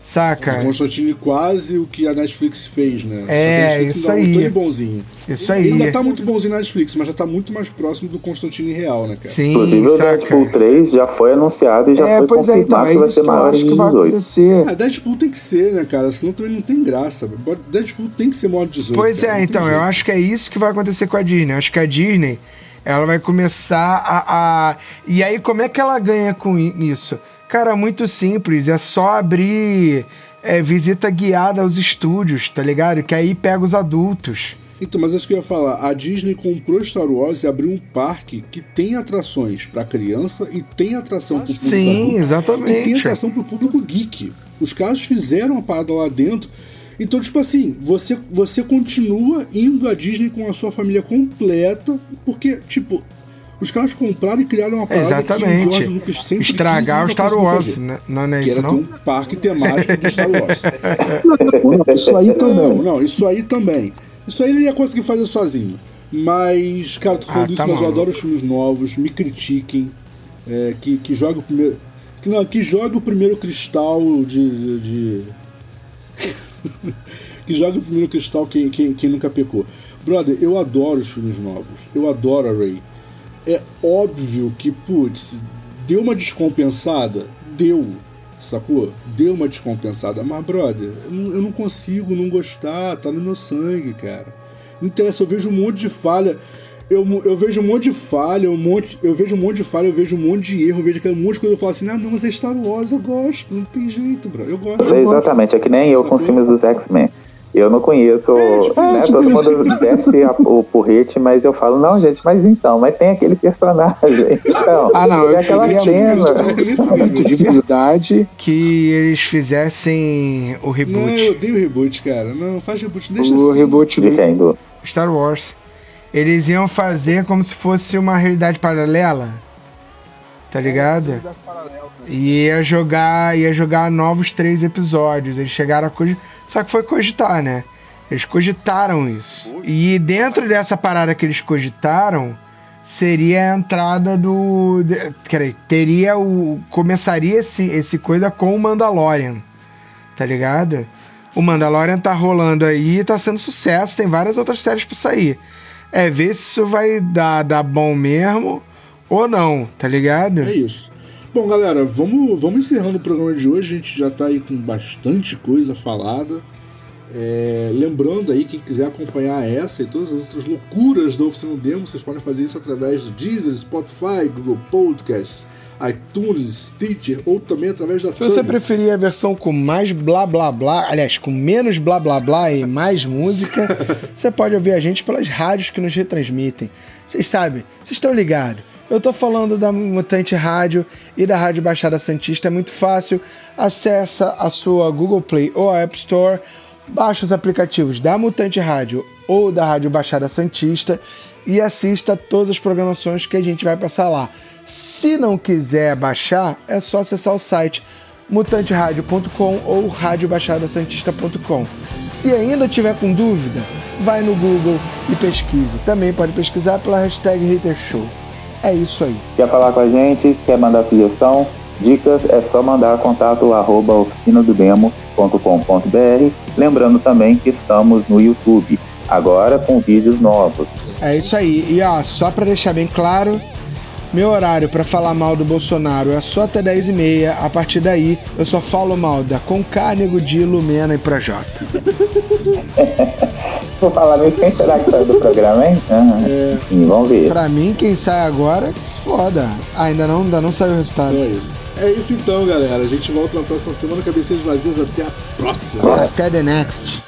saca? O Constantine quase o que a Netflix fez, né? É, Só que a Netflix isso ainda aí. é um bonzinho. Isso Ele aí. ainda tá muito bonzinho na Netflix, mas já tá muito mais próximo do Constantine real, né, cara? Sim, Inclusive, o saca? Deadpool 3 já foi anunciado e já é, foi pois é, então, confirmado é que vai ser que maior acho em que vai 18. acontecer. Ah, Deadpool tem que ser, né, cara? Senão também não tem graça. Deadpool tem que ser maior de 18. Pois cara, é, não então, eu acho que é isso que vai acontecer com a Disney. Eu acho que a Disney, ela vai começar a, a- E aí, como é que ela ganha com isso? Cara, muito simples. É só abrir é, visita guiada aos estúdios, tá ligado? Que aí pega os adultos. Então, mas acho que eu ia falar, a Disney comprou Star Wars e abriu um parque que tem atrações para criança e tem atração pro público Sim, adulto, exatamente. E tem atração pro público geek. Os caras fizeram a parada lá dentro. Então, tipo assim, você, você continua indo à Disney com a sua família completa, porque, tipo, os caras compraram e criaram uma parada que o Exatamente. George Lucas sempre quis Estragar o nunca Star Wars, fazer. né? Não, não é Que isso, era ter não? um parque temático do Star Wars. Não, isso aí Não, também. não, isso aí também. Isso aí ele ia conseguir fazer sozinho. Mas, cara, tô falando Ah, isso, tá mas eu adoro os filmes novos, me critiquem. é, que, que jogue o primeiro. Que, não, que jogue o primeiro cristal de. de- de- que jogue o primeiro cristal quem, quem, quem nunca pecou. Brother, eu adoro os filmes novos. Eu adoro a Ray. É óbvio que, putz, deu uma descompensada? Deu. Sacou? Deu uma descompensada. Mas, brother, eu não, eu consigo não gostar. Tá no meu sangue, cara. Não interessa, eu vejo um monte de falha. Eu, eu vejo um monte de falha, um monte, eu vejo um monte de falha, eu vejo um monte de erro, eu vejo aquele monte de coisa eu falo assim, ah, não, mas é Star Wars, eu gosto, não tem jeito, bro. Eu gosto. É exatamente, é que nem eu com os filmes dos X-Men. Eu não conheço, É, tipo né? Todo mundo desce a- o porrete, mas eu falo, não, gente, mas então, mas tem aquele personagem. Então, Ah, não, eu aquela queria cena. muito de verdade. Que eles fizessem o Não, reboot eu odeio reboot, cara. Não, faz reboot, deixa O assim. reboot do. quem? Do... Star Wars. Eles iam fazer como se fosse uma realidade paralela. Tá ligado? E ia jogar, ia jogar novos três episódios. Eles chegaram a cogitar. Só que foi cogitar, né? Eles cogitaram isso. E dentro dessa parada que eles cogitaram, seria a entrada do. Quer teria o. Começaria esse, esse coisa com o Mandalorian. Tá ligado? O Mandalorian tá rolando aí, tá sendo sucesso, tem várias outras séries pra sair. É ver se isso vai dar, dar bom mesmo ou não, tá ligado? É isso. Bom, galera, vamos, vamos encerrando o programa de hoje. A gente já tá aí com bastante coisa falada. É, lembrando aí, quem quiser acompanhar essa e todas as outras loucuras da Oficina Demo, vocês podem fazer isso através do Deezer, Spotify, Google Podcast, iTunes, Stitcher ou também através da Se você Tubby. preferir a versão com mais blá blá blá, aliás, com menos blá blá blá e mais música, você pode ouvir a gente pelas rádios que nos retransmitem. Vocês sabem, vocês estão ligados. Eu tô falando da Mutante Rádio e da Rádio Baixada Santista, é muito fácil. Acessa a sua Google Play ou a App Store, baixa os aplicativos da Mutante Rádio ou da Rádio Baixada Santista e assista todas as programações que a gente vai passar lá. Se não quiser baixar, é só acessar o site mutanteradio.com ou radiobaixadasantista.com. Se ainda tiver com dúvida, vai no Google e pesquise. Também pode pesquisar pela hashtag HaterShow. É isso aí. Quer falar com a gente? Quer mandar sugestão? Dicas é só mandar contato arroba oficinadodemo.com.br. Lembrando também que estamos no YouTube, agora com vídeos novos. É isso aí. E ó, só pra deixar bem claro, meu horário pra falar mal do Bolsonaro é só até 10h30. A partir daí, eu só falo mal da Conká, Nego Di, Lumena e Projota. Vou falar nisso, quem será que saiu do programa, hein? Ah, Sim, vamos ver. Pra mim, quem sai agora, que se foda. Ah, ainda não, ainda não saiu o resultado. Então é isso. É isso então, galera. A gente volta na próxima semana. Cabecinhas vazias. Até a próxima. Até the next.